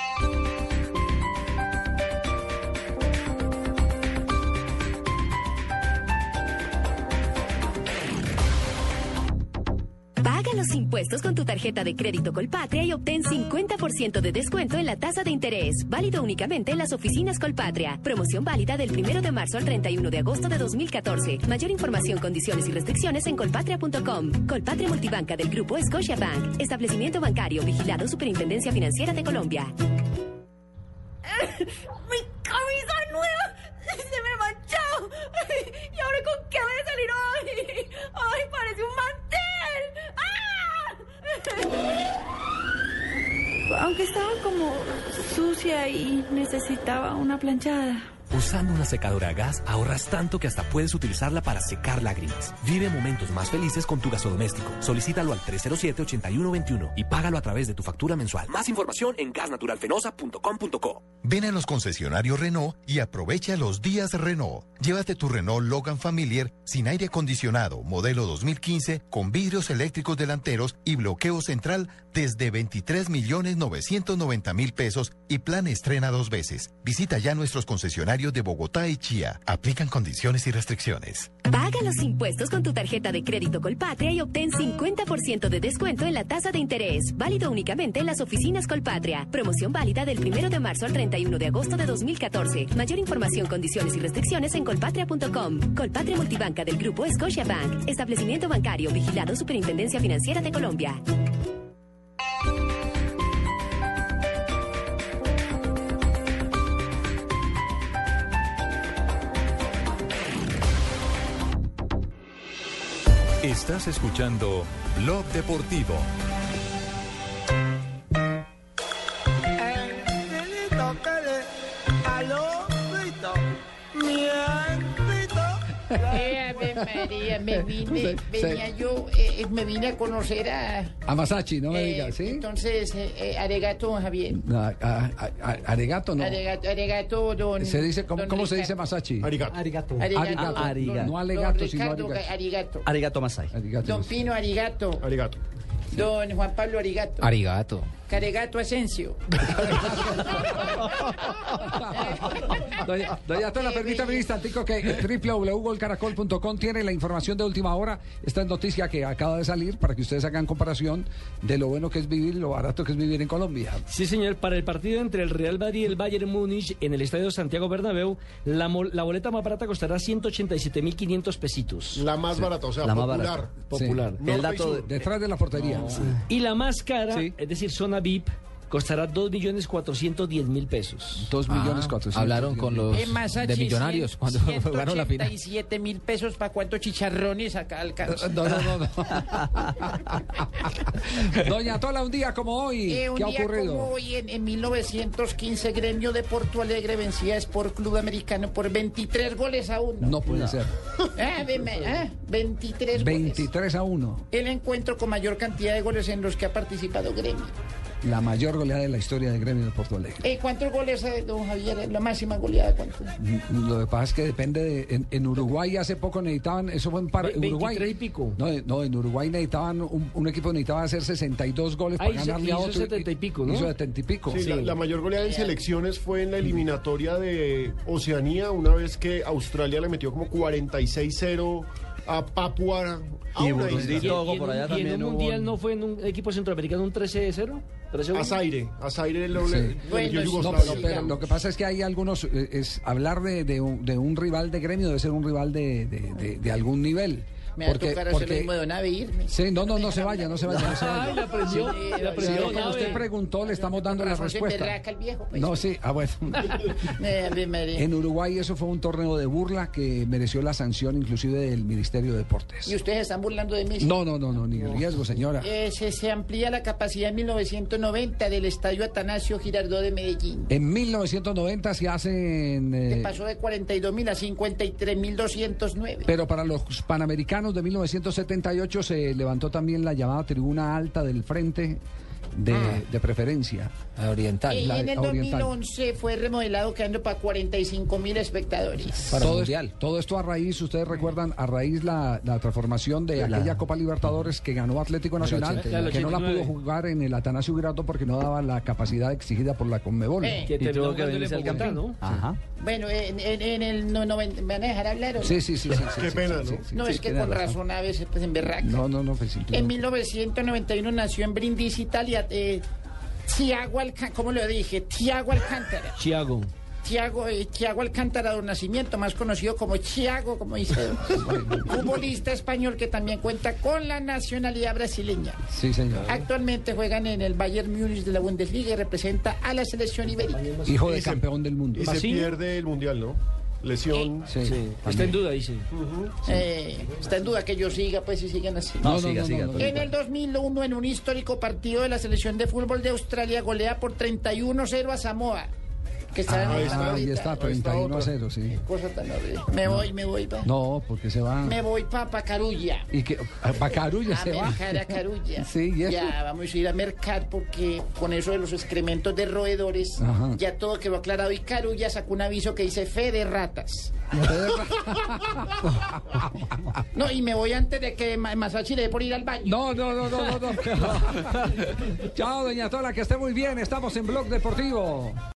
Speaker 28: Música impuestos con tu tarjeta de crédito Colpatria y obtén 50% de descuento en la tasa de interés. Válido únicamente en las oficinas Colpatria. Promoción válida del 1 de marzo al 31 de agosto de 2014. Mayor información, condiciones y restricciones en colpatria.com. Colpatria Multibanca del Grupo Scotiabank. Establecimiento bancario vigilado Superintendencia Financiera de Colombia. [LAUGHS]
Speaker 67: ¡Mi camisa nueva! ¡Se me manchó! [LAUGHS] ¿Y ahora con qué voy a salir hoy? [LAUGHS] ¡Ay, parece un mantel! ¡Ah! Aunque estaba como sucia y necesitaba una planchada.
Speaker 19: Usando una secadora a gas ahorras tanto que hasta puedes utilizarla para secar lágrimas. Vive momentos más felices con tu gasodoméstico. Solicítalo al 307-8121 y págalo a través de tu factura mensual. Más información en gasnaturalfenosa.com.co.
Speaker 33: Ven a los concesionarios Renault y aprovecha los días Renault. Llévate tu Renault Logan Familiar sin aire acondicionado, modelo 2015, con vidrios eléctricos delanteros y bloqueo central desde 23 millones 990 mil pesos y plan estrena dos veces. Visita ya nuestros concesionarios de Bogotá y Chía. Aplican condiciones y restricciones.
Speaker 28: Paga los impuestos con tu tarjeta de crédito Colpatria y obtén 50% de descuento en la tasa de interés. Válido únicamente en las oficinas Colpatria. Promoción válida del 1 de marzo al 31 de agosto de 2014. Mayor información, condiciones y restricciones en colpatria.com. Colpatria Multibanca del Grupo Scotiabank. Establecimiento bancario vigilado Superintendencia Financiera de Colombia.
Speaker 22: Estás escuchando Blog Deportivo.
Speaker 14: Ave María, me vine, venía yo, eh, me vine a conocer a...
Speaker 13: A Masachi, no me
Speaker 14: eh,
Speaker 13: digas, ¿sí?
Speaker 14: Entonces, eh, eh, Aregato, Javier.
Speaker 13: No, a- a- a- Aregato no.
Speaker 14: Aregato, Aregato, don...
Speaker 13: Se dice, ¿cómo,
Speaker 14: don
Speaker 13: cómo se dice. Masachi?
Speaker 11: Arigato.
Speaker 1: Arigato.
Speaker 14: Arigato.
Speaker 13: Arigato. No alegato, sino arigato.
Speaker 14: Arigato.
Speaker 5: Arigato Masai.
Speaker 14: Don Pino Arigato.
Speaker 11: Arigato.
Speaker 14: Don Juan Pablo Arigato.
Speaker 8: Arigato.
Speaker 14: Caregato Asensio. [LAUGHS]
Speaker 13: Doña, doña Tola, permítame un instantico que www.golcaracol.com tiene la información de última hora. Esta es noticia que acaba de salir para que ustedes hagan comparación de lo bueno que es vivir y lo barato que es vivir en Colombia.
Speaker 1: Sí, señor, para el partido entre el Real Madrid y el Bayern Múnich en el Estadio Santiago Bernabéu, la, boleta más barata costará 187.500 pesitos.
Speaker 11: La más barata, o sea,
Speaker 1: La más
Speaker 11: popular.
Speaker 1: barata. Popular.
Speaker 11: Sí. Y sur.
Speaker 13: Detrás de la portería.
Speaker 1: Y la más cara,
Speaker 5: Sí.
Speaker 1: es decir, zona VIP, costará 2.410.000 pesos.
Speaker 13: 2 millones cuatrocientos.
Speaker 8: Ah, Hablaron con los de Millonarios cuando [LAUGHS] jugaron la final.
Speaker 14: 187 mil pesos para cuántos chicharrones acá alcanza.
Speaker 13: No, no, no, no. [LAUGHS] Doña Tola, un día como hoy,
Speaker 14: Eh, un
Speaker 13: ¿qué ha
Speaker 14: día
Speaker 13: ocurrido?
Speaker 14: como hoy, en, en 1915, Gremio de Porto Alegre vencía a Sport Club Americano por 23 goles a uno.
Speaker 13: No puede ser. [LAUGHS]
Speaker 14: Ah, ve- me- ah, 23 goles.
Speaker 13: 23 a 1.
Speaker 14: El encuentro con mayor cantidad de goles en los que ha participado Gremio.
Speaker 13: La mayor goleada de la historia del gremio de Porto Alegre.
Speaker 14: Eh, ¿Cuántos goles, eh, don Javier? La máxima goleada, ¿cuánto?
Speaker 13: Lo que pasa es que depende de. En, en Uruguay hace poco necesitaban. Eso fue en para,
Speaker 1: Ve-
Speaker 13: Uruguay.
Speaker 1: 23 y pico.
Speaker 13: No, eh, no, en Uruguay necesitaban. Un, un equipo necesitaba hacer 62 goles para
Speaker 1: hizo-
Speaker 13: ganarle a
Speaker 1: hizo
Speaker 13: otro.
Speaker 1: 70 y pico, ¿no?
Speaker 13: Hizo 70 y pico.
Speaker 11: Sí, La, la mayor goleada en selecciones fue en la eliminatoria de Oceanía, una vez que Australia le metió como 46-0 a Papua. a
Speaker 5: Y Burundi. Togo por
Speaker 1: un-
Speaker 5: allá
Speaker 1: y en
Speaker 5: también
Speaker 1: un mundial
Speaker 5: un-
Speaker 1: no fue en un equipo centroamericano un 13-0. 13-1.
Speaker 11: Azaire, Azaire lo,
Speaker 13: Sí.
Speaker 11: le- le
Speaker 14: Bueno, sí,
Speaker 13: No, pero, pero lo que pasa es que hay algunos. eh, es hablar de, de un, de un rival de gremio debe ser un rival de, de- de- de algún nivel.
Speaker 14: Me va a tocar hacer lo mismo de Nave e irme.
Speaker 13: Sí, no, no, no se vaya, no se vaya, no se vaya.
Speaker 1: Ay, la aprendió,
Speaker 14: Sí,
Speaker 1: la
Speaker 14: sí,
Speaker 13: Sí, como usted preguntó, le estamos dando la
Speaker 14: se
Speaker 13: respuesta.
Speaker 14: berraca el viejo, pues.
Speaker 13: No, sí, ah, bueno. [LAUGHS] En Uruguay eso fue un torneo de burla que mereció la sanción inclusive del Ministerio de Deportes.
Speaker 14: ¿Y ustedes están burlando de mí?
Speaker 13: No, no, no, no, ni riesgo, señora.
Speaker 14: Eh, se, se amplía la capacidad en 1990 del Estadio Atanasio Girardot de Medellín.
Speaker 13: En 1990 se hacen... eh,
Speaker 14: pasó de 42 mil a 53 mil 209.
Speaker 13: pero para los Panamericanos de 1978 se levantó también la llamada tribuna alta del frente de,
Speaker 14: Ah.
Speaker 13: de preferencia. Oriental.
Speaker 14: Y en el 2011 fue remodelado quedando para 45 mil espectadores.
Speaker 13: todo, es- todo esto a raíz, ustedes recuerdan, a raíz la, la transformación de
Speaker 14: La-
Speaker 13: aquella Copa Libertadores que ganó Atlético Nacional,
Speaker 14: 89.
Speaker 13: que no la pudo
Speaker 14: 89.
Speaker 13: jugar en el Atanasio Girato porque no daba la capacidad exigida por la Conmebol.
Speaker 14: Eh. Que terminó
Speaker 68: tuvo que venirse al.
Speaker 14: ¿no?
Speaker 68: Ajá.
Speaker 14: Bueno, en, en- en el no, noven- ¿me van a dejar hablar o no?
Speaker 13: Sí, sí, sí. sí, sí,
Speaker 11: Qué
Speaker 13: sí,
Speaker 11: pena,
Speaker 13: sí,
Speaker 11: ¿no?
Speaker 13: sí,
Speaker 14: No,
Speaker 13: sí,
Speaker 14: es que con razón a veces pues en berraca.
Speaker 13: No, no, no, pues,
Speaker 14: En 1991 nació en Brindisi, Italia, eh, Tiago Alcántara, ¿cómo lo dije? Tiago Alcántara.
Speaker 69: Chiago.
Speaker 14: Tiago, eh, Tiago Alcántara de Nacimiento, más conocido como Chiago, como dice. [LAUGHS] Futbolista español que también cuenta con la nacionalidad brasileña.
Speaker 13: Sí, señor.
Speaker 14: Actualmente juegan en el Bayern Múnich de la Bundesliga y representa a la selección ibérica.
Speaker 13: Hijo de campeón del mundo.
Speaker 11: Y se pierde el mundial, ¿no? Lesión.
Speaker 13: Sí,
Speaker 69: Está en duda, dice.
Speaker 14: Eh, está en duda que yo siga, pues si siguen así.
Speaker 68: No, No, siga, no, siga, no, no.
Speaker 14: En el 2001, en un histórico partido de la selección de fútbol de Australia, golea por 31-0 a Samoa. Que está en
Speaker 13: Ah,
Speaker 14: el
Speaker 13: ahí está, ahí
Speaker 14: ahorita.
Speaker 13: está, 31 a 0, sí.
Speaker 14: Cosa tan horrible. Me voy, me voy, pa.
Speaker 13: No, porque se va.
Speaker 14: Me voy pa' Pacarulla.
Speaker 13: Y que para Carulla
Speaker 14: A
Speaker 13: se va.
Speaker 14: a Carulla. [LAUGHS]
Speaker 13: Sí, y eso.
Speaker 14: Ya, vamos a ir a mercar porque con eso de los excrementos de roedores,
Speaker 13: Ajá.
Speaker 14: ya todo quedó aclarado. Y Carulla sacó un aviso que dice fe de ratas. [LAUGHS] [LAUGHS] No, y me voy antes de que Ma- Masachi le dé por ir al baño.
Speaker 13: No, no, no, no, no. no. Chao, doña Tola, que esté muy bien. Estamos en Blog Deportivo.